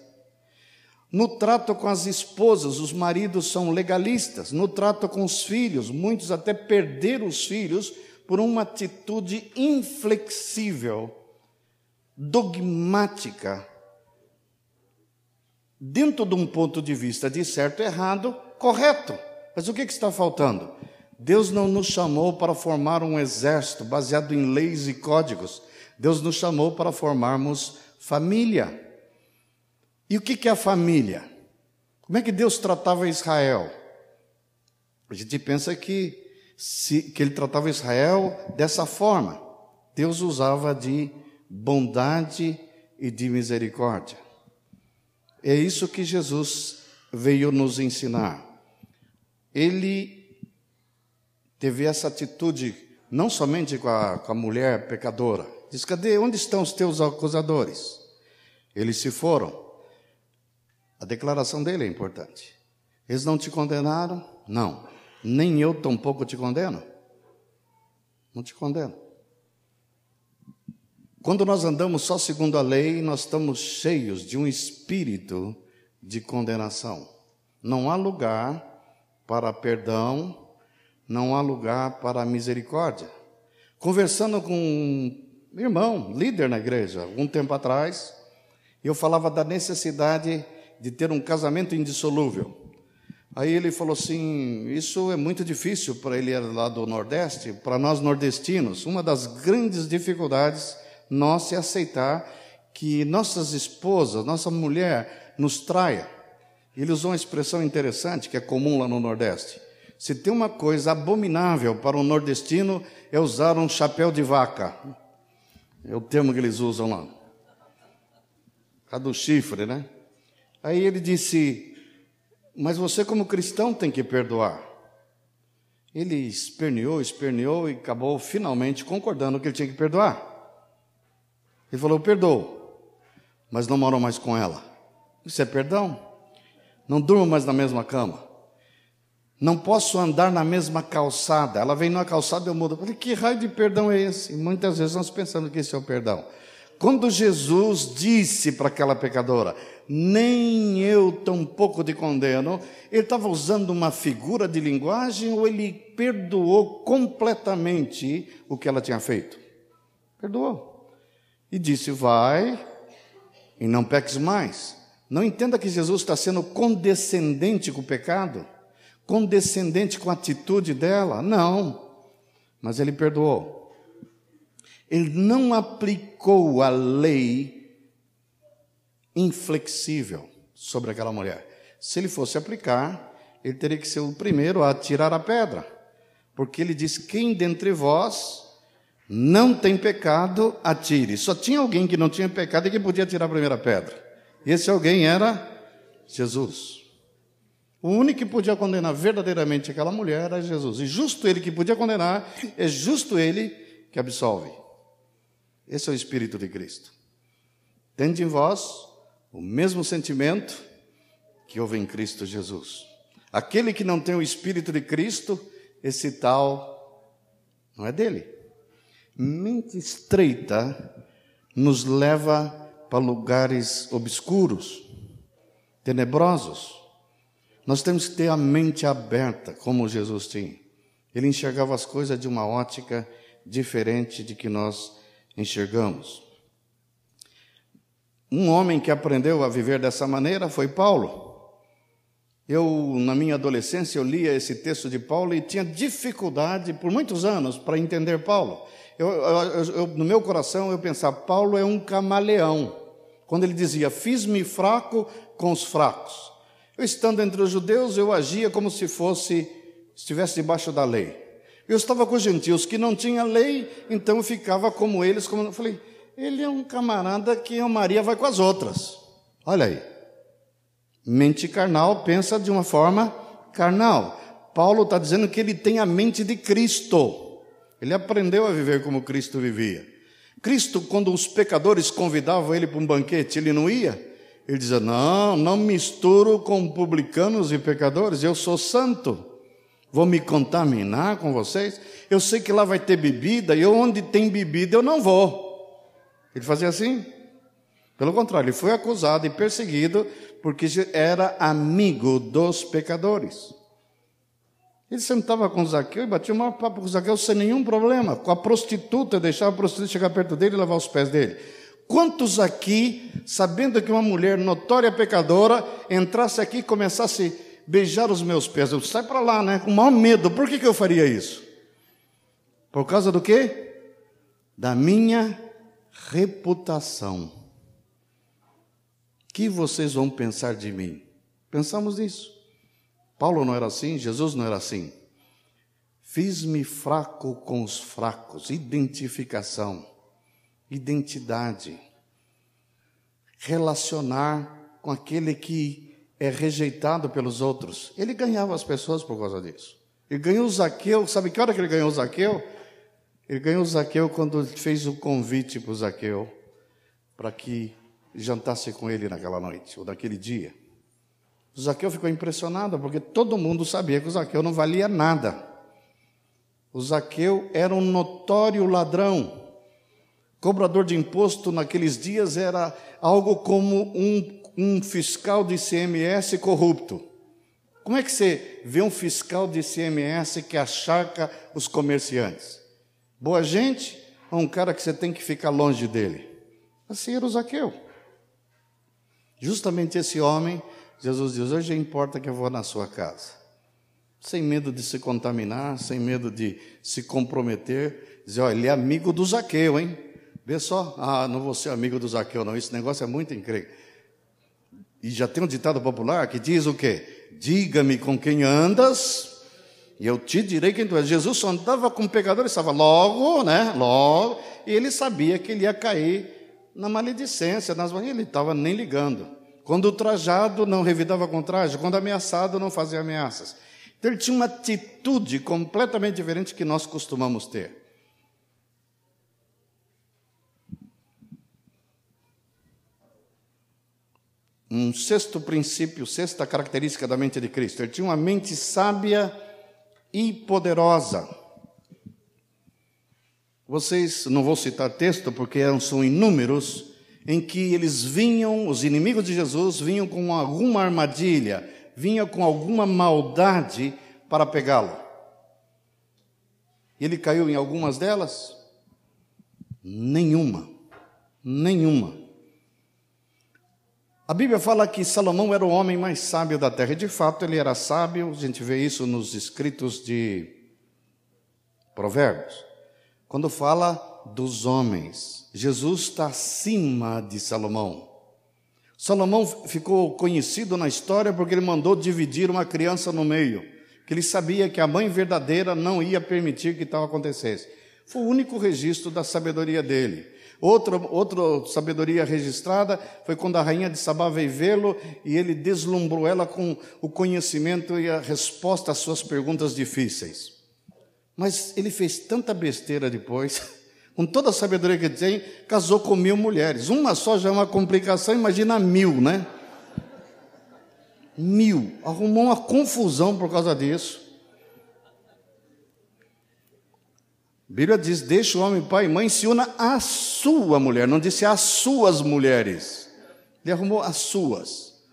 No trato com as esposas, os maridos são legalistas. No trato com os filhos, muitos até perderam os filhos por uma atitude inflexível, dogmática. Dentro de um ponto de vista de certo e errado, correto. Mas o que, está faltando? Deus não nos chamou para formar um exército baseado em leis e códigos. Deus nos chamou para formarmos família. E o que é a família? Como é que Deus tratava Israel? A gente pensa que, se, que ele tratava Israel dessa forma. Deus usava de bondade e de misericórdia. É isso que Jesus veio nos ensinar. Ele teve essa atitude não somente com a, com a mulher pecadora. Diz: cadê? Onde estão os teus acusadores? Eles se foram. declaração dele é importante. Eles não te condenaram? Não. Nem eu tampouco te condeno. Não te condeno. Quando nós andamos só segundo a lei, nós estamos cheios de um espírito de condenação. Não há lugar para perdão, não há lugar para misericórdia. Conversando com um irmão, líder na igreja, algum tempo atrás, eu falava da necessidade de ter um casamento indissolúvel. Aí ele falou assim: Isso é muito difícil para ele lá do Nordeste, para nós nordestinos. Uma das grandes dificuldades nossa é aceitar que nossas esposas, nossa mulher, nos traia. Ele usou uma expressão interessante que é comum lá no Nordeste. Se tem uma coisa abominável para um nordestino é usar um chapéu de vaca. É o termo que eles usam lá. A do chifre, né? Aí ele disse: Mas você, como cristão, tem que perdoar. Ele esperneou, esperneou e acabou finalmente concordando que ele tinha que perdoar. Ele falou: Perdoo, mas não moro mais com ela. Isso é perdão? Não durmo mais na mesma cama. Não posso andar na mesma calçada. Ela vem numa calçada, eu mudo. Falei, que raio de perdão é esse? E muitas vezes nós pensamos que esse é o perdão. Quando Jesus disse para aquela pecadora, nem eu tampouco te condeno, ele estava usando uma figura de linguagem ou ele perdoou completamente o que ela tinha feito? Perdoou. E disse: Vai e não peques mais. Não entenda que Jesus está sendo condescendente com o pecado, condescendente com a atitude dela. Não. Mas ele perdoou. Ele não aplicou a lei inflexível sobre aquela mulher. Se ele fosse aplicar, ele teria que ser o primeiro a tirar a pedra. Porque ele diz: Quem dentre vós não tem pecado, atire. Só tinha alguém que não tinha pecado e que podia tirar a primeira pedra. Esse alguém era Jesus. O único que podia condenar verdadeiramente aquela mulher era Jesus. E justo ele que podia condenar, é justo ele que absolve. Esse é o Espírito de Cristo. Tende em vós o mesmo sentimento que houve em Cristo Jesus. Aquele que não tem o Espírito de Cristo, esse tal não é dele. Mente estreita nos leva para lugares obscuros, tenebrosos. Nós temos que ter a mente aberta, como Jesus tinha. Ele enxergava as coisas de uma ótica diferente de que nós enxergamos. Um homem que aprendeu a viver dessa maneira foi Paulo. Eu, na minha adolescência, eu lia esse texto de Paulo e tinha dificuldade por muitos anos para entender Paulo. Eu, eu, eu, no meu coração, eu pensava, Paulo é um camaleão. Quando ele dizia, fiz-me fraco com os fracos. Eu, estando entre os judeus, eu agia como se fosse, estivesse debaixo da lei. Eu estava com os gentios que não tinha lei, então eu ficava como eles. Como eu falei, ele é um camarada que a Maria vai com as outras. Olha aí. Mente carnal pensa de uma forma carnal. Paulo está dizendo que ele tem a mente de Cristo. Ele aprendeu a viver como Cristo vivia. Cristo, quando os pecadores convidavam ele para um banquete, ele não ia. Ele dizia: Não, não misturo com publicanos e pecadores, eu sou santo. Vou me contaminar com vocês? Eu sei que lá vai ter bebida e onde tem bebida eu não vou. Ele fazia assim? Pelo contrário, ele foi acusado e perseguido porque era amigo dos pecadores. Ele sentava com Zaqueu e batia maior papo com Zaqueu sem nenhum problema. Com a prostituta, deixava a prostituta chegar perto dele e lavar os pés dele. Quantos aqui, sabendo que uma mulher notória pecadora entrasse aqui e começasse beijar os meus pés. Eu sai para lá, né? Com o maior medo. Por que, que eu faria isso? Por causa do quê? Da minha reputação. O que vocês vão pensar de mim? Pensamos nisso. Paulo não era assim, Jesus não era assim. Fiz-me fraco com os fracos, identificação, identidade, relacionar com aquele que é rejeitado pelos outros. Ele ganhava as pessoas por causa disso. Ele ganhou o Zaqueu, sabe que hora que ele ganhou o Zaqueu? Ele ganhou o Zaqueu quando fez o convite para o Zaqueu para que jantasse com ele naquela noite, ou naquele dia. O Zaqueu ficou impressionado, porque todo mundo sabia que o Zaqueu não valia nada. O Zaqueu era um notório ladrão. Cobrador de imposto naqueles dias era algo como um, um fiscal de ICMS corrupto. Como é que você vê um fiscal de ICMS que acharca os comerciantes? Boa gente ou um cara que você tem que ficar longe dele? Assim era o Zaqueu. Justamente esse homem, Jesus diz: Hoje importa que eu vou na sua casa. Sem medo de se contaminar, sem medo de se comprometer. Dizer: Olha, ele é amigo do Zaqueu, hein? Vê só, ah, não vou ser amigo do Zaqueu, não. Esse negócio é muito incrível. E já tem um ditado popular que diz o quê? Diga-me com quem andas, e eu te direi quem tu és. Jesus só andava com pecadores, estava logo, né? Logo, e ele sabia que ele ia cair na maledicência, nas ele estava nem ligando. Quando trajado, não revidava com traje, quando ameaçado, não fazia ameaças. Então ele tinha uma atitude completamente diferente que nós costumamos ter. Um sexto princípio, sexta característica da mente de Cristo. Ele tinha uma mente sábia e poderosa. Vocês, não vou citar texto porque são inúmeros, em que eles vinham, os inimigos de Jesus vinham com alguma armadilha, vinham com alguma maldade para pegá-lo. Ele caiu em algumas delas? Nenhuma. Nenhuma. A Bíblia fala que Salomão era o homem mais sábio da terra, e de fato ele era sábio, a gente vê isso nos escritos de Provérbios. Quando fala dos homens, Jesus está acima de Salomão. Salomão ficou conhecido na história porque ele mandou dividir uma criança no meio, que ele sabia que a mãe verdadeira não ia permitir que tal acontecesse. Foi o único registro da sabedoria dele. Outra, outra sabedoria registrada foi quando a rainha de Sabá veio vê-lo e ele deslumbrou ela com o conhecimento e a resposta às suas perguntas difíceis. Mas ele fez tanta besteira depois, com toda a sabedoria que tem, casou com mil mulheres. Uma só já é uma complicação, imagina mil, né? Mil. Arrumou uma confusão por causa disso. A Bíblia diz: deixa o homem, pai e mãe, se una à sua mulher, não disse às suas mulheres. Ele arrumou as suas.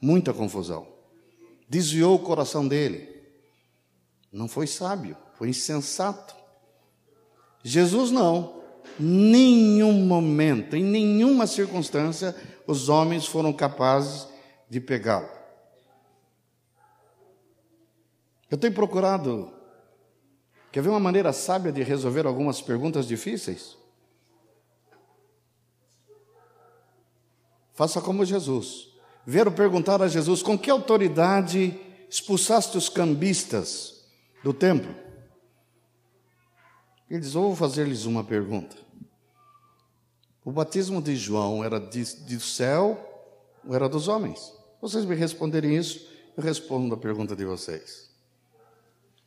Muita confusão. Desviou o coração dele. Não foi sábio, foi insensato. Jesus não. Nenhum momento, em nenhuma circunstância, os homens foram capazes de pegá-lo. Eu tenho procurado Quer ver uma maneira sábia de resolver algumas perguntas difíceis? Faça como Jesus. Vieram perguntar a Jesus: com que autoridade expulsaste os cambistas do templo? Ele diz: vou fazer-lhes uma pergunta. O batismo de João era de, do céu ou era dos homens? Vocês me responderem isso, eu respondo a pergunta de vocês.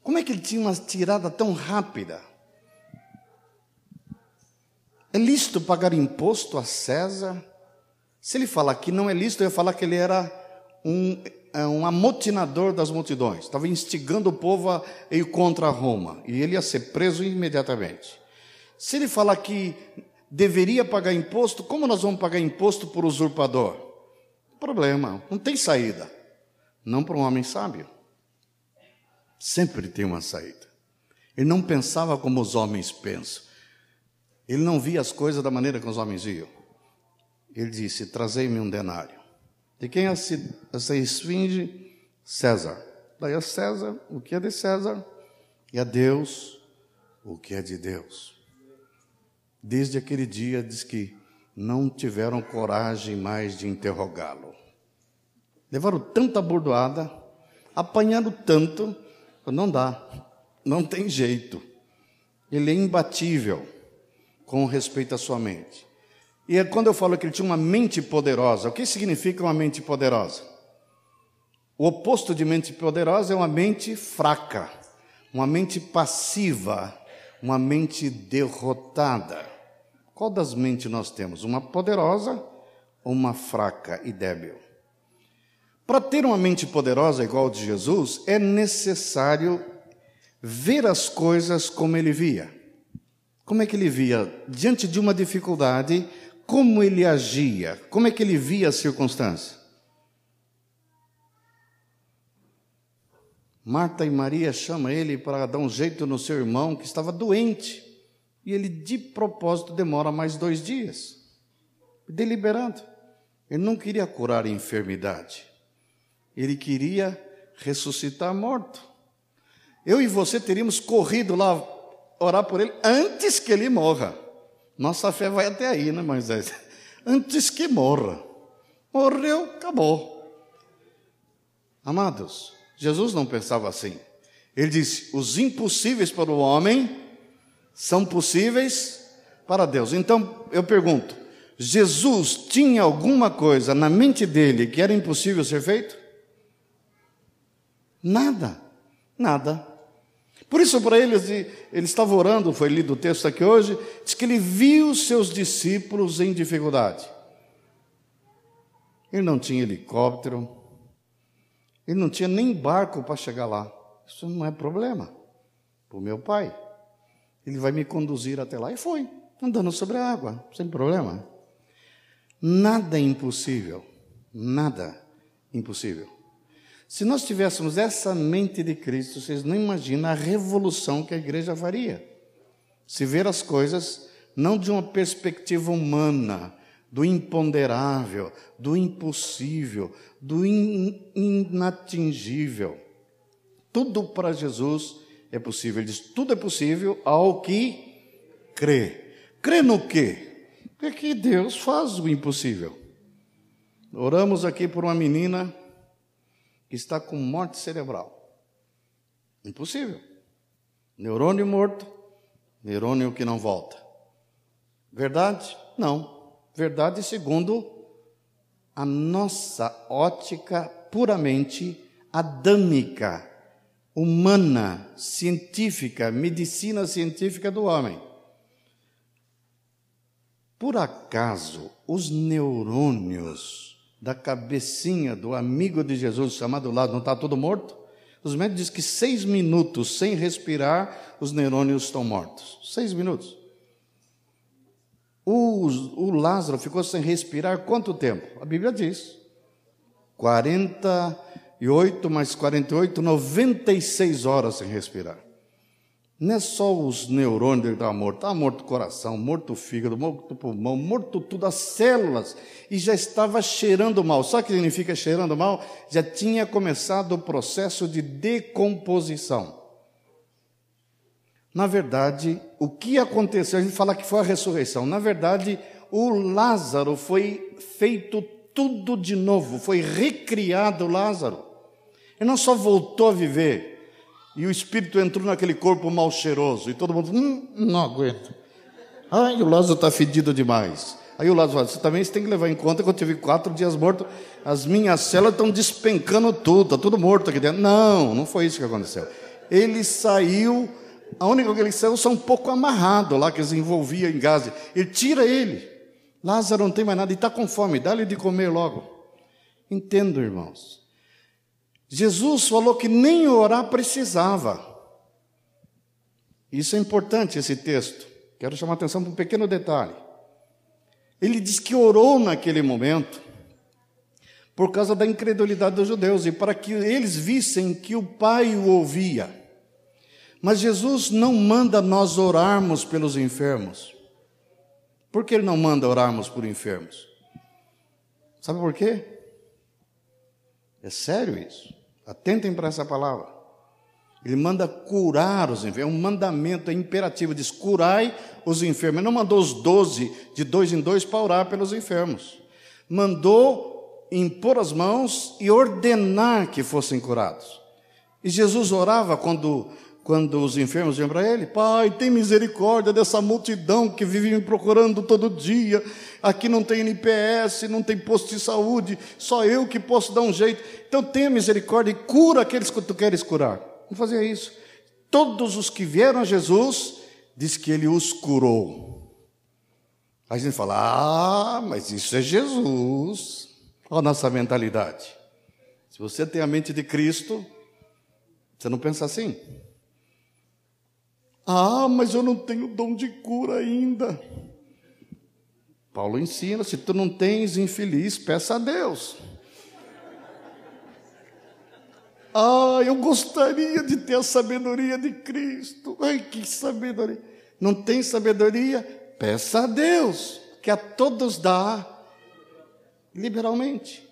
Como é que ele tinha uma tirada tão rápida? É lícito pagar imposto a César? Se ele falar que não é lícito, eu ia falar que ele era um, é, um amotinador das multidões, estava instigando o povo a ir contra Roma, e ele ia ser preso imediatamente. Se ele falar que deveria pagar imposto, como nós vamos pagar imposto por usurpador? Problema, não tem saída. Não para um homem sábio. Sempre tem uma saída. Ele não pensava como os homens pensam. Ele não via as coisas da maneira que os homens viam. Ele disse: Trazei-me um denário. De quem é essa esfinge? César. Daí a César o que é de César e a Deus o que é de Deus. Desde aquele dia diz que não tiveram coragem mais de interrogá-lo. Levaram tanta bordoada, apanharam tanto, não dá, não tem jeito. Ele é imbatível com respeito à sua mente. E é quando eu falo que ele tinha uma mente poderosa, o que significa uma mente poderosa? O oposto de mente poderosa é uma mente fraca, uma mente passiva, uma mente derrotada. Qual das mentes nós temos? Uma poderosa ou uma fraca e débil? Para ter uma mente poderosa igual a de Jesus, é necessário ver as coisas como ele via. Como é que ele via? Diante de uma dificuldade, como ele agia? Como é que ele via a circunstância? Marta e Maria chamam ele para dar um jeito no seu irmão que estava doente. E ele, de propósito, demora mais dois dias. Deliberado. Ele não queria curar a enfermidade. Ele queria ressuscitar morto. Eu e você teríamos corrido lá orar por ele antes que ele morra. Nossa fé vai até aí, né, Moisés? Antes que morra. Morreu, acabou. Amados, Jesus não pensava assim. Ele disse: os impossíveis para o homem são possíveis para Deus. Então, eu pergunto: Jesus tinha alguma coisa na mente dele que era impossível ser feito? Nada, nada. Por isso, para eles, ele estava orando, foi lido o texto aqui hoje, diz que ele viu seus discípulos em dificuldade. Ele não tinha helicóptero, ele não tinha nem barco para chegar lá. Isso não é problema para o meu pai. Ele vai me conduzir até lá. E foi, andando sobre a água, sem problema. Nada é impossível, nada impossível. Se nós tivéssemos essa mente de Cristo, vocês não imaginam a revolução que a igreja faria. Se ver as coisas não de uma perspectiva humana, do imponderável, do impossível, do in inatingível. Tudo para Jesus é possível. Ele diz: tudo é possível ao que crê. Crê no quê? Porque que Deus faz o impossível. Oramos aqui por uma menina que está com morte cerebral. Impossível. Neurônio morto, neurônio que não volta. Verdade? Não. Verdade segundo a nossa ótica puramente adâmica, humana, científica, medicina científica do homem. Por acaso, os neurônios da cabecinha do amigo de Jesus chamado lado não está todo morto? Os médicos dizem que seis minutos sem respirar, os neurônios estão mortos. Seis minutos. O, o Lázaro ficou sem respirar quanto tempo? A Bíblia diz. 48 mais 48, 96 horas sem respirar. Não é só os neurônios que estavam mortos, estava morto o coração, morto o fígado, morto o pulmão, morto tudo, as células, e já estava cheirando mal. Sabe o que significa cheirando mal? Já tinha começado o processo de decomposição. Na verdade, o que aconteceu? A gente fala que foi a ressurreição. Na verdade, o Lázaro foi feito tudo de novo, foi recriado Lázaro. Ele não só voltou a viver, e o espírito entrou naquele corpo mal cheiroso. E todo mundo, hum, não aguento. Ai, o Lázaro está fedido demais. Aí o Lázaro fala, você também tem que levar em conta que eu tive quatro dias morto, as minhas células estão despencando tudo, está tudo morto aqui dentro. Não, não foi isso que aconteceu. Ele saiu, a única que ele saiu só um pouco amarrado lá, que eles envolvia em gás. Ele tira ele. Lázaro não tem mais nada e está com fome, dá-lhe de comer logo. Entendo, irmãos. Jesus falou que nem orar precisava. Isso é importante, esse texto. Quero chamar a atenção para um pequeno detalhe. Ele diz que orou naquele momento por causa da incredulidade dos judeus e para que eles vissem que o Pai o ouvia. Mas Jesus não manda nós orarmos pelos enfermos. Por que ele não manda orarmos por enfermos? Sabe por quê? É sério isso. Atentem para essa palavra. Ele manda curar os enfermos. É um mandamento, é imperativo. Diz: curai os enfermos. Ele não mandou os doze, de dois em dois, para orar pelos enfermos. Mandou impor as mãos e ordenar que fossem curados. E Jesus orava quando, quando os enfermos iam para ele: Pai, tem misericórdia dessa multidão que vive me procurando todo dia aqui não tem NPS, não tem posto de saúde, só eu que posso dar um jeito. Então tenha misericórdia e cura aqueles que tu queres curar. Não fazia isso. Todos os que vieram a Jesus, diz que ele os curou. A gente fala, ah, mas isso é Jesus. Olha a nossa mentalidade. Se você tem a mente de Cristo, você não pensa assim. Ah, mas eu não tenho dom de cura ainda. Paulo ensina: se tu não tens infeliz, peça a Deus. Ah, eu gostaria de ter a sabedoria de Cristo. Ai, que sabedoria. Não tem sabedoria? Peça a Deus, que a todos dá liberalmente.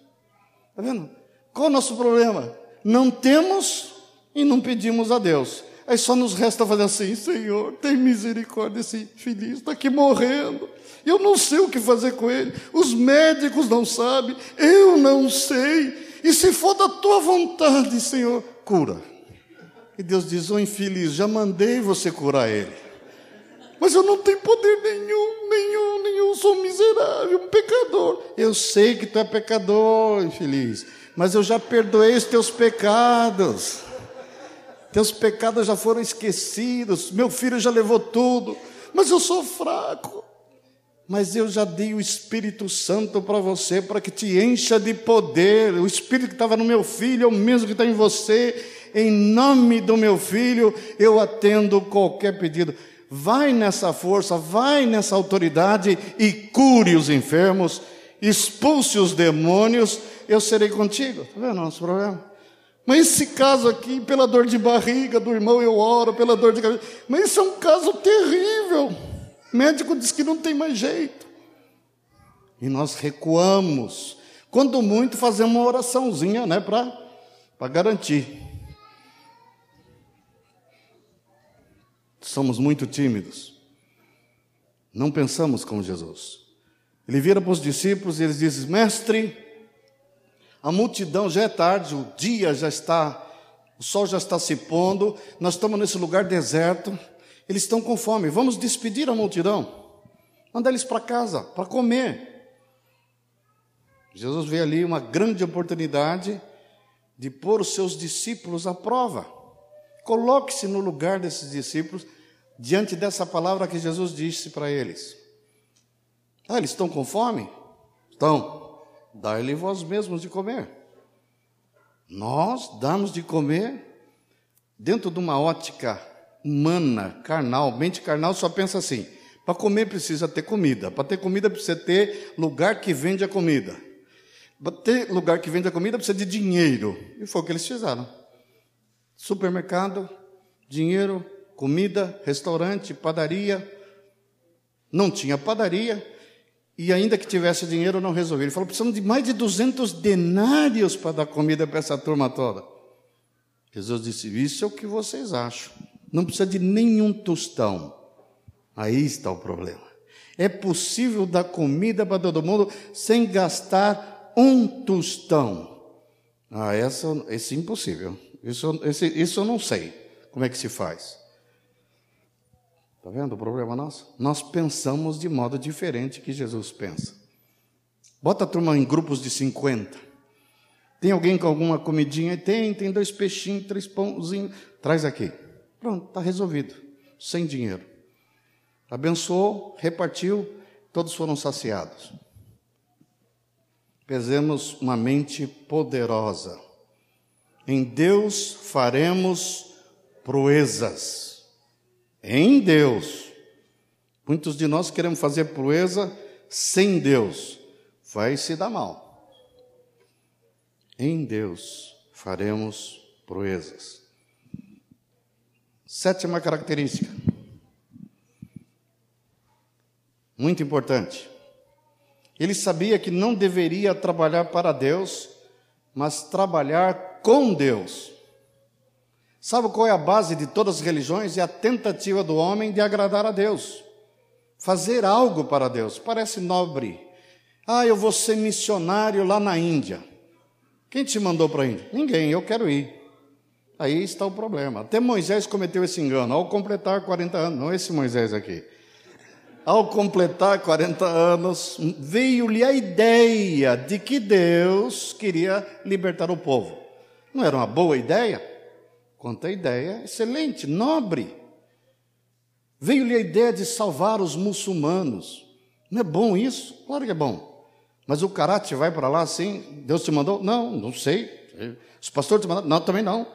Está vendo? Qual o nosso problema? Não temos e não pedimos a Deus. Aí só nos resta fazer assim: Senhor, tem misericórdia desse infeliz, está aqui morrendo. Eu não sei o que fazer com ele. Os médicos não sabem, eu não sei. E se for da tua vontade, Senhor, cura. E Deus diz: Ô oh, infeliz, já mandei você curar ele. Mas eu não tenho poder nenhum, nenhum, nenhum, sou miserável, um pecador. Eu sei que tu é pecador, infeliz, mas eu já perdoei os teus pecados. Teus pecados já foram esquecidos, meu filho já levou tudo, mas eu sou fraco. Mas eu já dei o Espírito Santo para você, para que te encha de poder. O Espírito que estava no meu filho é o mesmo que está em você. Em nome do meu filho, eu atendo qualquer pedido. Vai nessa força, vai nessa autoridade e cure os enfermos, expulse os demônios, eu serei contigo. Está vendo o nosso problema? Mas esse caso aqui, pela dor de barriga do irmão, eu oro, pela dor de cabeça. Mas isso é um caso terrível. O médico diz que não tem mais jeito. E nós recuamos. Quando muito, fazemos uma oraçãozinha, né, para garantir. Somos muito tímidos. Não pensamos como Jesus. Ele vira para os discípulos e ele diz: Mestre, a multidão já é tarde, o dia já está, o sol já está se pondo, nós estamos nesse lugar deserto, eles estão com fome, vamos despedir a multidão, manda eles para casa, para comer. Jesus vê ali uma grande oportunidade de pôr os seus discípulos à prova. Coloque-se no lugar desses discípulos, diante dessa palavra que Jesus disse para eles. Ah, eles estão com fome? Estão. Dai-lhe vós mesmos de comer. Nós damos de comer dentro de uma ótica humana, carnal, mente carnal só pensa assim: para comer precisa ter comida, para ter comida precisa ter lugar que vende a comida. Para ter lugar que vende a comida precisa de dinheiro. E foi o que eles fizeram. Supermercado, dinheiro, comida, restaurante, padaria. Não tinha padaria, e ainda que tivesse dinheiro, não resolveu. Ele falou: precisamos de mais de 200 denários para dar comida para essa turma toda. Jesus disse: Isso é o que vocês acham. Não precisa de nenhum tostão. Aí está o problema. É possível dar comida para todo mundo sem gastar um tostão. Ah, essa, esse é impossível. Isso, esse, isso eu não sei como é que se faz. Está vendo o problema nosso? Nós pensamos de modo diferente que Jesus pensa. Bota a turma em grupos de 50. Tem alguém com alguma comidinha? Tem, tem dois peixinhos, três pãozinhos. Traz aqui. Pronto, está resolvido. Sem dinheiro. Abençoou, repartiu, todos foram saciados. Pesemos uma mente poderosa. Em Deus faremos proezas. Em Deus. Muitos de nós queremos fazer proeza sem Deus. Vai se dar mal. Em Deus faremos proezas. Sétima característica. Muito importante. Ele sabia que não deveria trabalhar para Deus, mas trabalhar com Deus. Sabe qual é a base de todas as religiões? É a tentativa do homem de agradar a Deus. Fazer algo para Deus. Parece nobre. Ah, eu vou ser missionário lá na Índia. Quem te mandou para a Índia? Ninguém, eu quero ir. Aí está o problema. Até Moisés cometeu esse engano ao completar 40 anos, não esse Moisés aqui. Ao completar 40 anos, veio-lhe a ideia de que Deus queria libertar o povo. Não era uma boa ideia? Quanta ideia excelente, nobre. Veio-lhe a ideia de salvar os muçulmanos. Não é bom isso? Claro que é bom. Mas o caráter vai para lá assim? Deus te mandou? Não, não sei. Os pastores te mandaram? Não, também não.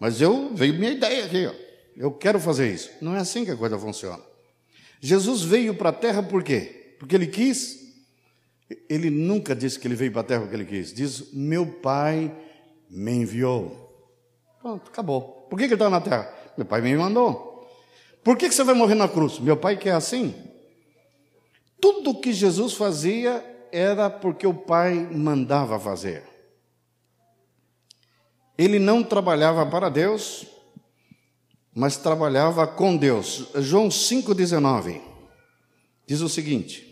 Mas eu veio minha ideia aqui, ó. Eu quero fazer isso. Não é assim que a coisa funciona. Jesus veio para a terra por quê? Porque ele quis? Ele nunca disse que ele veio para a terra porque ele quis. Diz: Meu pai me enviou. Pronto, acabou. Por que, que ele está na terra? Meu pai me mandou. Por que, que você vai morrer na cruz? Meu pai quer assim. Tudo que Jesus fazia era porque o pai mandava fazer. Ele não trabalhava para Deus, mas trabalhava com Deus. João 5,19 diz o seguinte: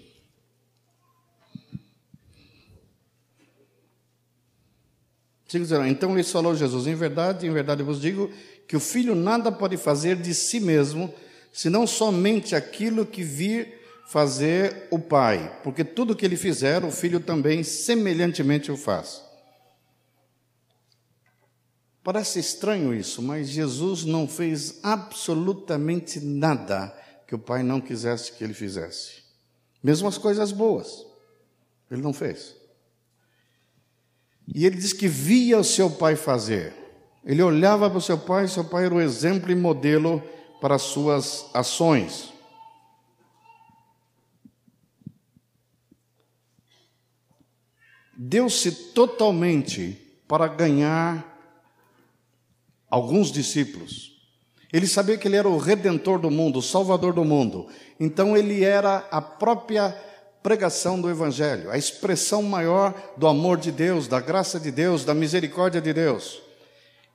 Então lhes falou Jesus: Em verdade, em verdade vos digo que o filho nada pode fazer de si mesmo, senão somente aquilo que vir fazer o pai, porque tudo que ele fizer, o filho também semelhantemente o faz. Parece estranho isso, mas Jesus não fez absolutamente nada que o pai não quisesse que ele fizesse. Mesmo as coisas boas, ele não fez. E ele diz que via o seu pai fazer. Ele olhava para o seu pai, seu pai era o exemplo e modelo para as suas ações. Deu-se totalmente para ganhar alguns discípulos. Ele sabia que ele era o redentor do mundo, o salvador do mundo. Então ele era a própria pregação do evangelho, a expressão maior do amor de Deus, da graça de Deus, da misericórdia de Deus.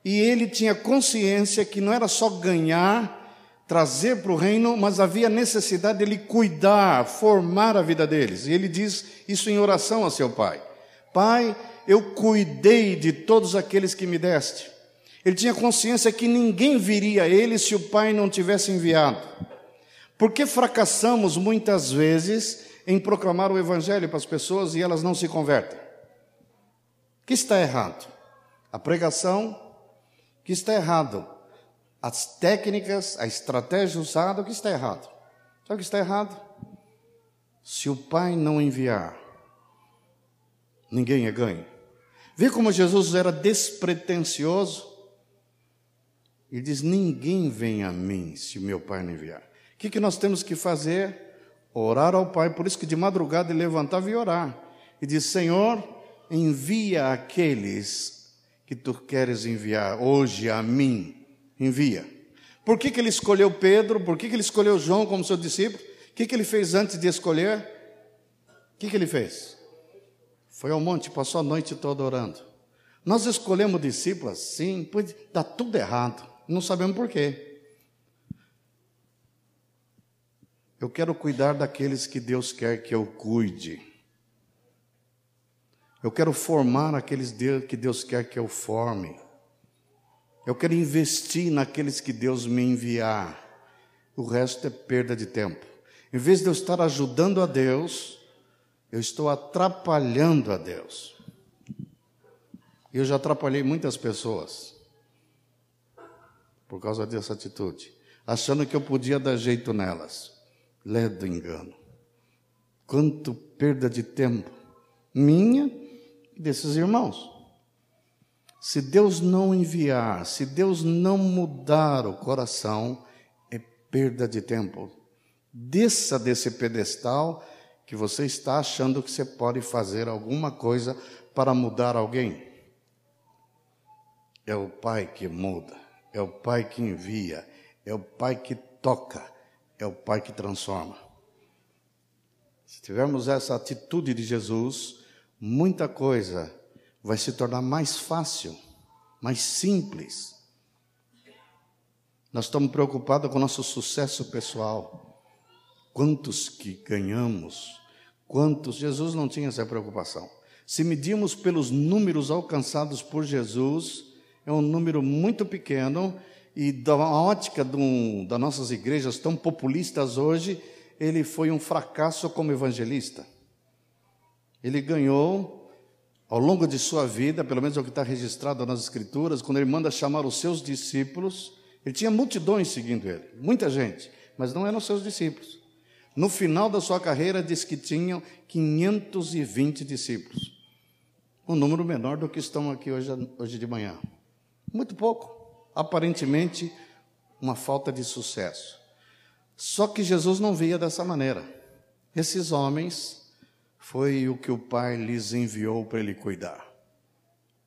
E ele tinha consciência que não era só ganhar, trazer para o reino, mas havia necessidade dele cuidar, formar a vida deles. E ele diz isso em oração a seu pai: Pai, eu cuidei de todos aqueles que me deste. Ele tinha consciência que ninguém viria a ele se o pai não tivesse enviado. Por que fracassamos muitas vezes em proclamar o evangelho para as pessoas e elas não se convertem? O que está errado? A pregação, que está errado. As técnicas, a estratégia usada, o que está errado? Sabe o que está errado? Se o Pai não enviar, ninguém é ganho. Vê como Jesus era despretensioso. Ele diz: Ninguém vem a mim se o meu Pai não enviar. O que, que nós temos que fazer? Orar ao Pai. Por isso que de madrugada ele levantava e orar. E diz: Senhor, envia aqueles que tu queres enviar hoje a mim, envia. Por que, que ele escolheu Pedro? Por que, que ele escolheu João como seu discípulo? O que, que ele fez antes de escolher? O que, que ele fez? Foi ao monte, passou a noite toda orando. Nós escolhemos discípulos assim, pois dá tudo errado, não sabemos por quê. Eu quero cuidar daqueles que Deus quer que eu cuide. Eu quero formar aqueles que Deus quer que eu forme. Eu quero investir naqueles que Deus me enviar. O resto é perda de tempo. Em vez de eu estar ajudando a Deus, eu estou atrapalhando a Deus. Eu já atrapalhei muitas pessoas por causa dessa atitude, achando que eu podia dar jeito nelas. Ledo engano. Quanto perda de tempo minha desses irmãos. Se Deus não enviar, se Deus não mudar o coração, é perda de tempo. Desça desse pedestal que você está achando que você pode fazer alguma coisa para mudar alguém. É o Pai que muda, é o Pai que envia, é o Pai que toca, é o Pai que transforma. Se tivermos essa atitude de Jesus, muita coisa vai se tornar mais fácil, mais simples. Nós estamos preocupados com o nosso sucesso pessoal. Quantos que ganhamos? Quantos? Jesus não tinha essa preocupação. Se medimos pelos números alcançados por Jesus, é um número muito pequeno e da ótica do, das nossas igrejas tão populistas hoje, ele foi um fracasso como evangelista. Ele ganhou, ao longo de sua vida, pelo menos é o que está registrado nas Escrituras, quando ele manda chamar os seus discípulos, ele tinha multidões seguindo ele, muita gente, mas não eram seus discípulos. No final da sua carreira, diz que tinham 520 discípulos. um número menor do que estão aqui hoje, hoje de manhã. Muito pouco. Aparentemente, uma falta de sucesso. Só que Jesus não via dessa maneira. Esses homens foi o que o Pai lhes enviou para ele cuidar.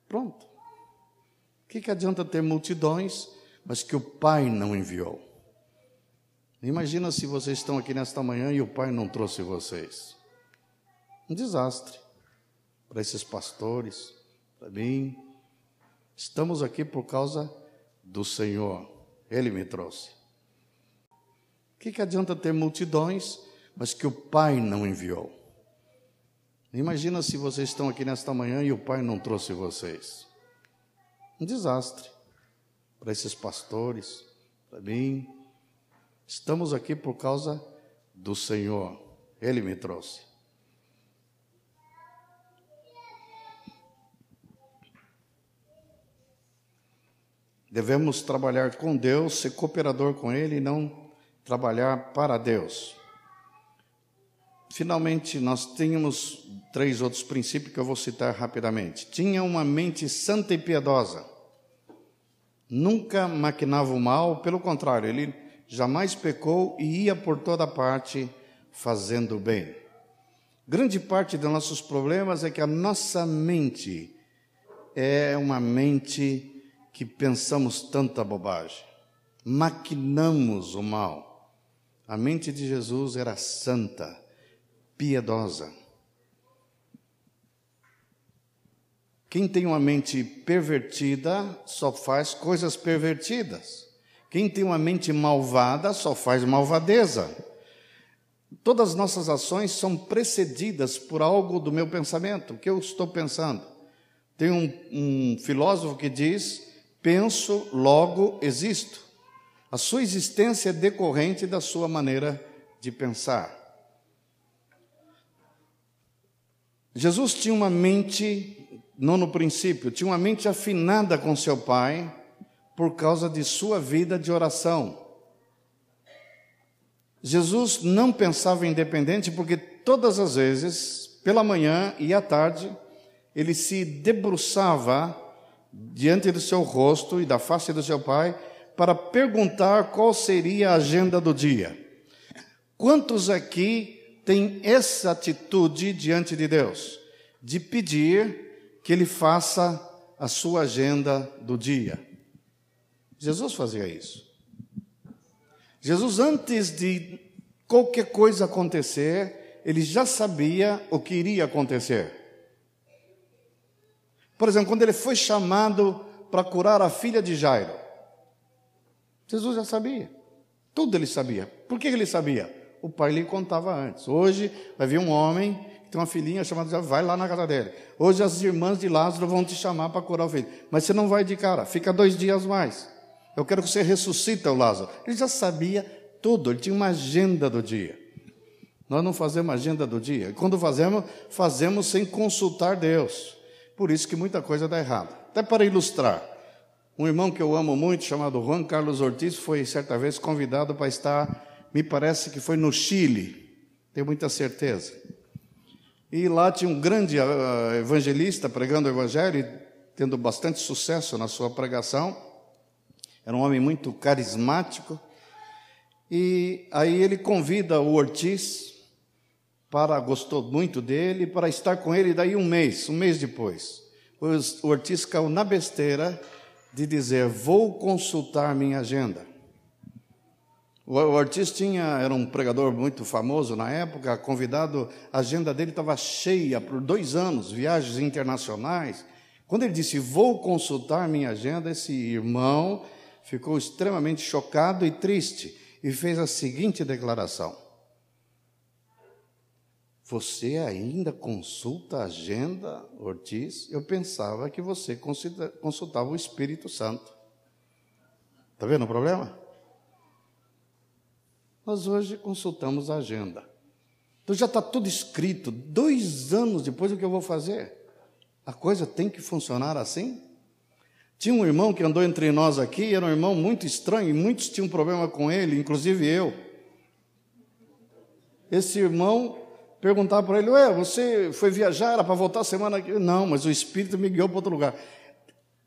Pronto. O que, que adianta ter multidões, mas que o Pai não enviou? Imagina se vocês estão aqui nesta manhã e o Pai não trouxe vocês. Um desastre para esses pastores, para mim. Estamos aqui por causa do Senhor. Ele me trouxe. O que, que adianta ter multidões, mas que o Pai não enviou? Imagina se vocês estão aqui nesta manhã e o Pai não trouxe vocês. Um desastre para esses pastores, para mim. Estamos aqui por causa do Senhor. Ele me trouxe. Devemos trabalhar com Deus, ser cooperador com Ele e não trabalhar para Deus. Finalmente, nós tínhamos três outros princípios que eu vou citar rapidamente. Tinha uma mente santa e piedosa. Nunca maquinava o mal, pelo contrário, ele jamais pecou e ia por toda parte fazendo o bem. Grande parte dos nossos problemas é que a nossa mente é uma mente que pensamos tanta bobagem, maquinamos o mal. A mente de Jesus era santa piedosa. Quem tem uma mente pervertida só faz coisas pervertidas. Quem tem uma mente malvada só faz malvadeza. Todas as nossas ações são precedidas por algo do meu pensamento, o que eu estou pensando. Tem um, um filósofo que diz: penso, logo existo. A sua existência é decorrente da sua maneira de pensar. Jesus tinha uma mente, não no princípio, tinha uma mente afinada com seu Pai por causa de sua vida de oração. Jesus não pensava independente porque todas as vezes, pela manhã e à tarde, ele se debruçava diante do seu rosto e da face do seu Pai para perguntar qual seria a agenda do dia. Quantos aqui tem essa atitude diante de Deus, de pedir que Ele faça a sua agenda do dia. Jesus fazia isso. Jesus, antes de qualquer coisa acontecer, ele já sabia o que iria acontecer. Por exemplo, quando ele foi chamado para curar a filha de Jairo, Jesus já sabia. Tudo ele sabia. Por que ele sabia? o pai lhe contava antes. Hoje vai vir um homem que tem uma filhinha chamada, vai lá na casa dele. Hoje as irmãs de Lázaro vão te chamar para curar o filho. Mas você não vai de cara, fica dois dias mais. Eu quero que você ressuscita o Lázaro. Ele já sabia tudo, ele tinha uma agenda do dia. Nós não fazemos agenda do dia. E quando fazemos, fazemos sem consultar Deus. Por isso que muita coisa dá errado. Até para ilustrar. Um irmão que eu amo muito, chamado Juan Carlos Ortiz, foi certa vez convidado para estar me parece que foi no Chile, tenho muita certeza. E lá tinha um grande ah, evangelista pregando o evangelho, tendo bastante sucesso na sua pregação. Era um homem muito carismático. E aí ele convida o Ortiz para gostou muito dele para estar com ele daí um mês, um mês depois. O Ortiz caiu na besteira de dizer: "Vou consultar minha agenda". O Ortiz tinha, era um pregador muito famoso na época, convidado, a agenda dele estava cheia por dois anos, viagens internacionais. Quando ele disse, vou consultar minha agenda, esse irmão ficou extremamente chocado e triste e fez a seguinte declaração: Você ainda consulta a agenda, Ortiz? Eu pensava que você consultava o Espírito Santo. Está vendo o problema? Nós hoje consultamos a agenda. Então já está tudo escrito. Dois anos depois, o que eu vou fazer? A coisa tem que funcionar assim? Tinha um irmão que andou entre nós aqui, era um irmão muito estranho, e muitos tinham problema com ele, inclusive eu. Esse irmão perguntar para ele: Ué, você foi viajar, era para voltar semana que Não, mas o Espírito me guiou para outro lugar.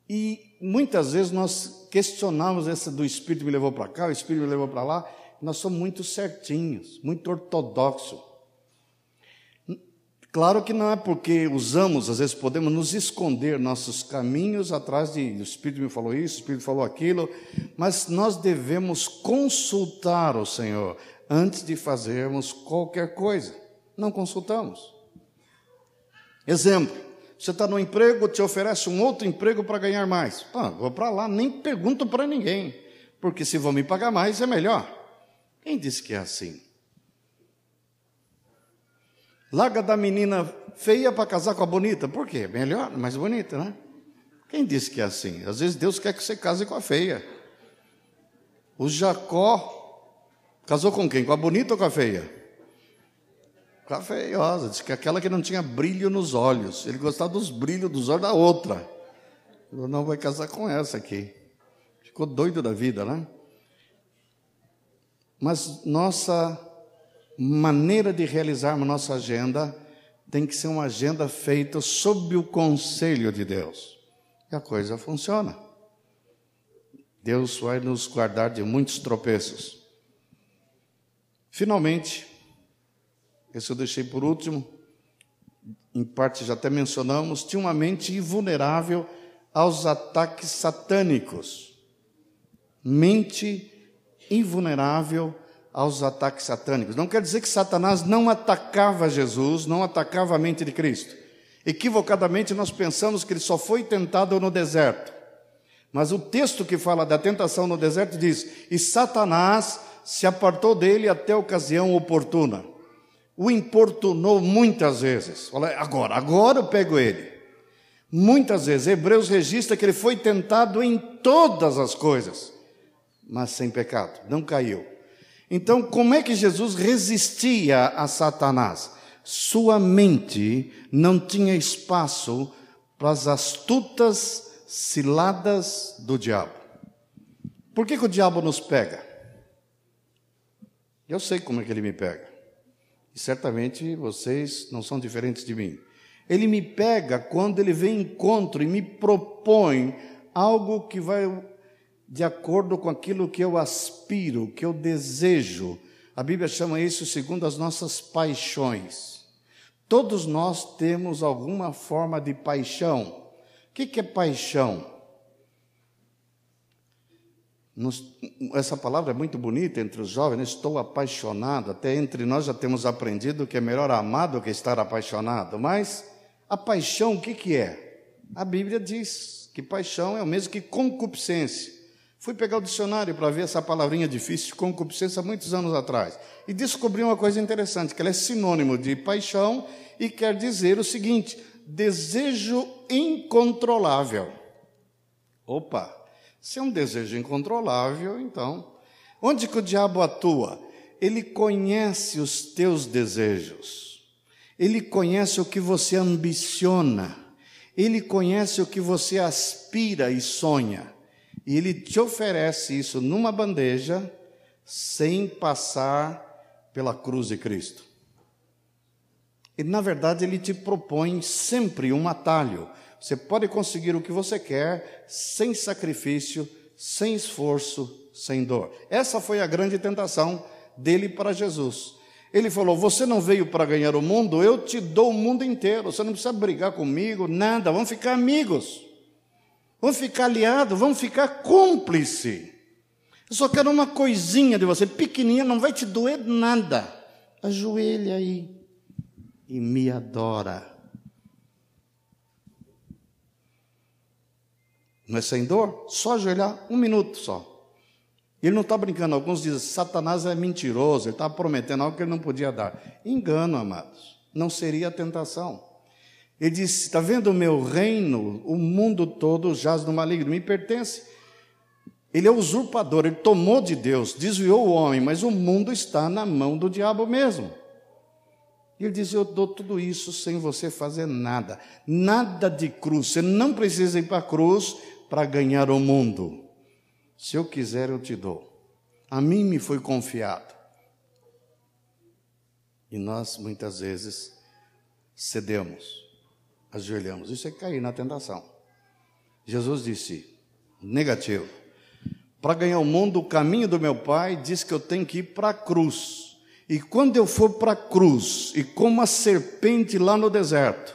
E muitas vezes nós questionamos essa do Espírito me levou para cá, o Espírito me levou para lá. Nós somos muito certinhos, muito ortodoxos. Claro que não é porque usamos, às vezes podemos nos esconder nossos caminhos atrás de o Espírito me falou isso, o Espírito falou aquilo, mas nós devemos consultar o Senhor antes de fazermos qualquer coisa. Não consultamos. Exemplo: você está no emprego, te oferece um outro emprego para ganhar mais. Ah, vou para lá, nem pergunto para ninguém, porque se vão me pagar mais é melhor. Quem disse que é assim? Larga da menina feia para casar com a bonita. Por quê? Melhor, mais bonita, né? Quem disse que é assim? Às vezes Deus quer que você case com a feia. O Jacó casou com quem? Com a bonita ou com a feia? Com a feiosa. Disse que aquela que não tinha brilho nos olhos. Ele gostava dos brilhos dos olhos da outra. Ele não vai casar com essa aqui. Ficou doido da vida, né? Mas nossa maneira de realizarmos nossa agenda tem que ser uma agenda feita sob o conselho de Deus. E a coisa funciona. Deus vai nos guardar de muitos tropeços. Finalmente, esse eu deixei por último, em parte já até mencionamos, tinha uma mente invulnerável aos ataques satânicos. Mente invulnerável aos ataques satânicos. Não quer dizer que Satanás não atacava Jesus, não atacava a mente de Cristo. Equivocadamente nós pensamos que ele só foi tentado no deserto. Mas o texto que fala da tentação no deserto diz: E Satanás se apartou dele até a ocasião oportuna. O importunou muitas vezes. Fala, agora, agora eu pego ele. Muitas vezes, Hebreus registra que ele foi tentado em todas as coisas, mas sem pecado, não caiu. Então, como é que Jesus resistia a Satanás? Sua mente não tinha espaço para as astutas ciladas do diabo. Por que, que o diabo nos pega? Eu sei como é que ele me pega. E certamente vocês não são diferentes de mim. Ele me pega quando ele vem em encontro e me propõe algo que vai de acordo com aquilo que eu aspiro, que eu desejo. A Bíblia chama isso segundo as nossas paixões. Todos nós temos alguma forma de paixão. O que é paixão? Nos, essa palavra é muito bonita entre os jovens, estou apaixonado. Até entre nós já temos aprendido que é melhor amar do que estar apaixonado. Mas a paixão, o que, que é? A Bíblia diz que paixão é o mesmo que concupiscência. Fui pegar o dicionário para ver essa palavrinha difícil, concupiscência, muitos anos atrás. E descobri uma coisa interessante, que ela é sinônimo de paixão e quer dizer o seguinte: desejo incontrolável. Opa, se é um desejo incontrolável, então, onde que o diabo atua? Ele conhece os teus desejos. Ele conhece o que você ambiciona. Ele conhece o que você aspira e sonha. E ele te oferece isso numa bandeja, sem passar pela cruz de Cristo. E na verdade ele te propõe sempre um atalho. Você pode conseguir o que você quer sem sacrifício, sem esforço, sem dor. Essa foi a grande tentação dele para Jesus. Ele falou: Você não veio para ganhar o mundo, eu te dou o mundo inteiro. Você não precisa brigar comigo, nada, vamos ficar amigos. Vamos ficar aliado, vamos ficar cúmplice. Eu só quero uma coisinha de você, pequenininha, não vai te doer nada. Ajoelha aí e me adora. Não é sem dor? Só ajoelhar um minuto só. Ele não está brincando. Alguns dizem, Satanás é mentiroso, ele está prometendo algo que ele não podia dar. Engano, amados. Não seria a tentação. Ele disse: Está vendo o meu reino? O mundo todo jaz no maligno, me pertence. Ele é usurpador, ele tomou de Deus, desviou o homem, mas o mundo está na mão do diabo mesmo. Ele diz: Eu dou tudo isso sem você fazer nada, nada de cruz. Você não precisa ir para a cruz para ganhar o mundo. Se eu quiser, eu te dou. A mim me foi confiado. E nós, muitas vezes, cedemos, ajoelhamos. Isso é cair na tentação. Jesus disse: negativo. Para ganhar o mundo, o caminho do meu Pai diz que eu tenho que ir para a cruz. E quando eu for para a cruz, e como a serpente lá no deserto,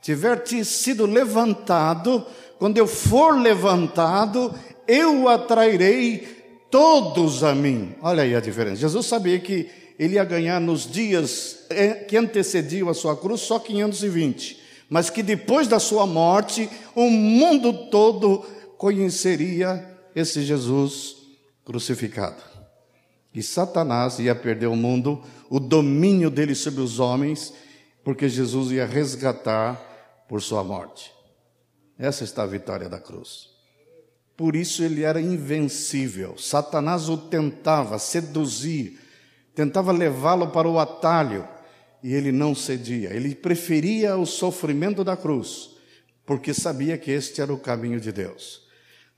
tiver sido levantado, quando eu for levantado, eu atrairei todos a mim. Olha aí a diferença. Jesus sabia que ele ia ganhar nos dias eh, que antecediam a sua cruz só 520, mas que depois da sua morte, o mundo todo conheceria esse Jesus crucificado. E Satanás ia perder o mundo, o domínio dele sobre os homens, porque Jesus ia resgatar por sua morte. Essa está a vitória da cruz. Por isso ele era invencível. Satanás o tentava seduzir, tentava levá-lo para o atalho, e ele não cedia. Ele preferia o sofrimento da cruz, porque sabia que este era o caminho de Deus.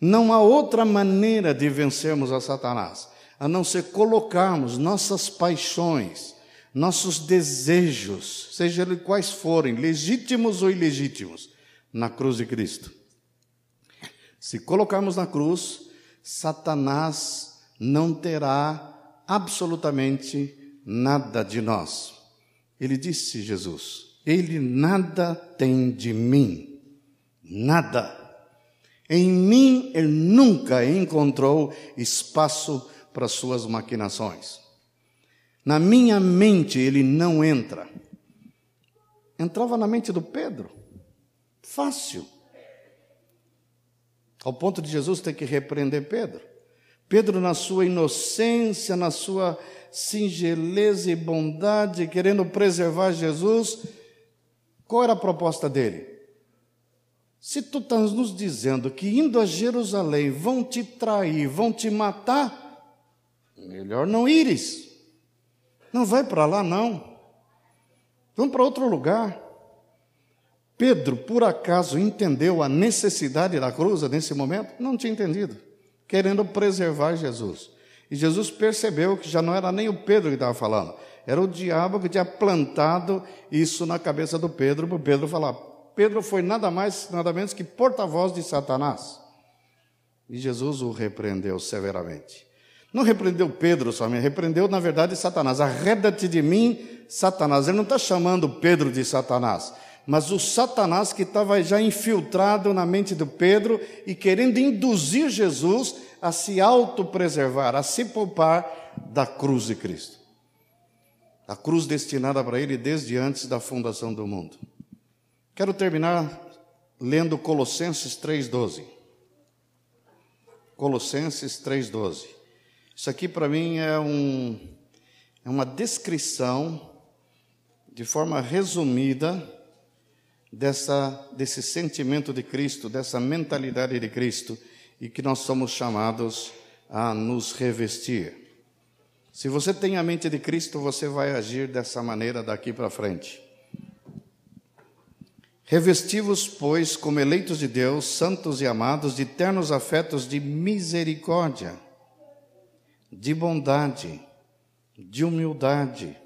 Não há outra maneira de vencermos a Satanás a não ser colocarmos nossas paixões, nossos desejos, seja eles quais forem, legítimos ou ilegítimos, na cruz de Cristo. Se colocarmos na cruz, Satanás não terá absolutamente nada de nós. Ele disse, Jesus, ele nada tem de mim, nada. Em mim ele nunca encontrou espaço para suas maquinações. Na minha mente ele não entra. Entrava na mente do Pedro. Fácil. Ao ponto de Jesus ter que repreender Pedro. Pedro, na sua inocência, na sua singeleza e bondade, querendo preservar Jesus, qual era a proposta dele? Se tu estás nos dizendo que indo a Jerusalém vão te trair, vão te matar, Melhor não ires. Não vai para lá, não. Vamos para outro lugar. Pedro, por acaso, entendeu a necessidade da cruz nesse momento? Não tinha entendido. Querendo preservar Jesus. E Jesus percebeu que já não era nem o Pedro que estava falando, era o diabo que tinha plantado isso na cabeça do Pedro, para o Pedro falar. Pedro foi nada mais, nada menos que porta-voz de Satanás. E Jesus o repreendeu severamente. Não repreendeu Pedro somente, repreendeu, na verdade, Satanás. Arreda-te de mim, Satanás. Ele não está chamando Pedro de Satanás, mas o Satanás que estava já infiltrado na mente do Pedro e querendo induzir Jesus a se autopreservar, a se poupar da cruz de Cristo. A cruz destinada para ele desde antes da fundação do mundo. Quero terminar lendo Colossenses 3,12. Colossenses 3,12. Isso aqui para mim é, um, é uma descrição, de forma resumida, dessa, desse sentimento de Cristo, dessa mentalidade de Cristo, e que nós somos chamados a nos revestir. Se você tem a mente de Cristo, você vai agir dessa maneira daqui para frente. Revestivos, pois, como eleitos de Deus, santos e amados, de ternos afetos de misericórdia de bondade, de humildade,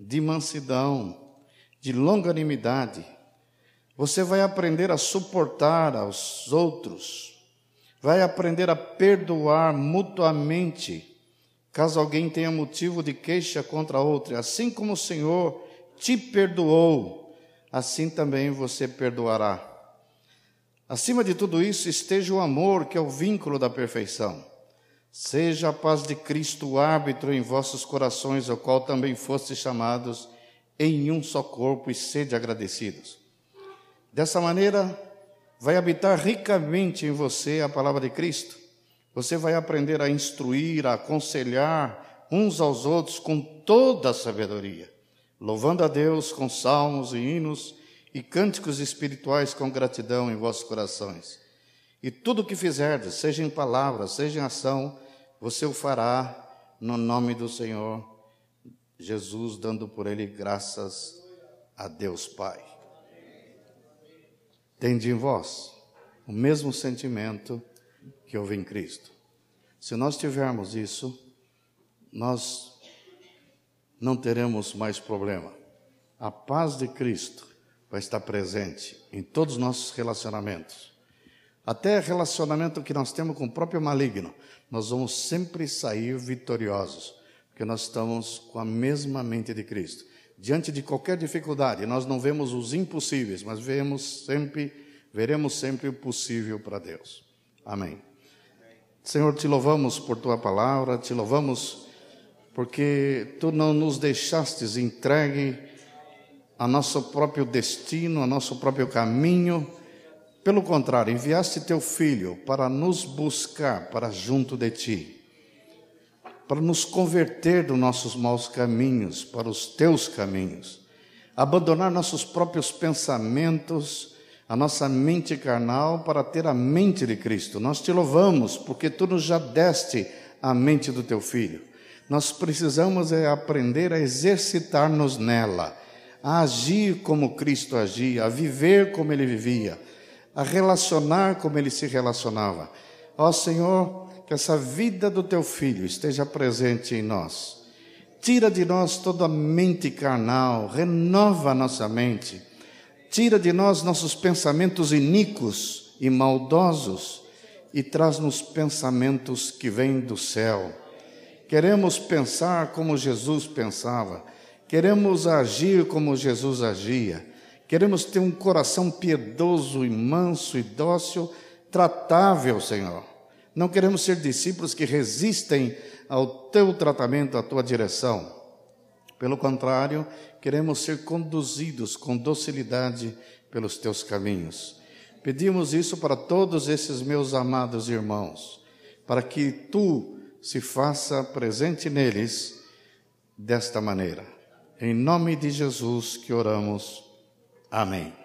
de mansidão, de longanimidade. Você vai aprender a suportar aos outros, vai aprender a perdoar mutuamente, caso alguém tenha motivo de queixa contra outro. Assim como o Senhor te perdoou, assim também você perdoará. Acima de tudo isso, esteja o amor, que é o vínculo da perfeição. Seja a paz de Cristo o árbitro em vossos corações, ao qual também fostes chamados em um só corpo, e sede agradecidos. Dessa maneira, vai habitar ricamente em você a palavra de Cristo. Você vai aprender a instruir, a aconselhar uns aos outros com toda a sabedoria, louvando a Deus com salmos e hinos e cânticos espirituais com gratidão em vossos corações. E tudo o que fizerdes, seja em palavra, seja em ação, você o fará no nome do Senhor Jesus, dando por ele graças a Deus Pai. Tende em vós o mesmo sentimento que houve em Cristo. Se nós tivermos isso, nós não teremos mais problema. A paz de Cristo vai estar presente em todos os nossos relacionamentos. Até relacionamento que nós temos com o próprio maligno, nós vamos sempre sair vitoriosos, porque nós estamos com a mesma mente de Cristo. Diante de qualquer dificuldade, nós não vemos os impossíveis, mas vemos sempre, veremos sempre o possível para Deus. Amém. Senhor, te louvamos por tua palavra, te louvamos porque tu não nos deixastes entregue a nosso próprio destino, a nosso próprio caminho. Pelo contrário, enviaste teu filho para nos buscar para junto de ti, para nos converter dos nossos maus caminhos para os teus caminhos, abandonar nossos próprios pensamentos, a nossa mente carnal para ter a mente de Cristo. Nós te louvamos porque tu nos já deste a mente do teu filho. Nós precisamos é aprender a exercitar-nos nela, a agir como Cristo agia, a viver como ele vivia, a relacionar como ele se relacionava. Ó Senhor, que essa vida do teu filho esteja presente em nós. Tira de nós toda a mente carnal, renova a nossa mente. Tira de nós nossos pensamentos iníquos e maldosos e traz-nos pensamentos que vêm do céu Queremos pensar como Jesus pensava, queremos agir como Jesus agia, queremos ter um coração piedoso e manso e dócil, tratável, Senhor. Não queremos ser discípulos que resistem ao teu tratamento, à tua direção. Pelo contrário, queremos ser conduzidos com docilidade pelos teus caminhos. Pedimos isso para todos esses meus amados irmãos, para que tu se faça presente neles desta maneira. Em nome de Jesus que oramos. Amém.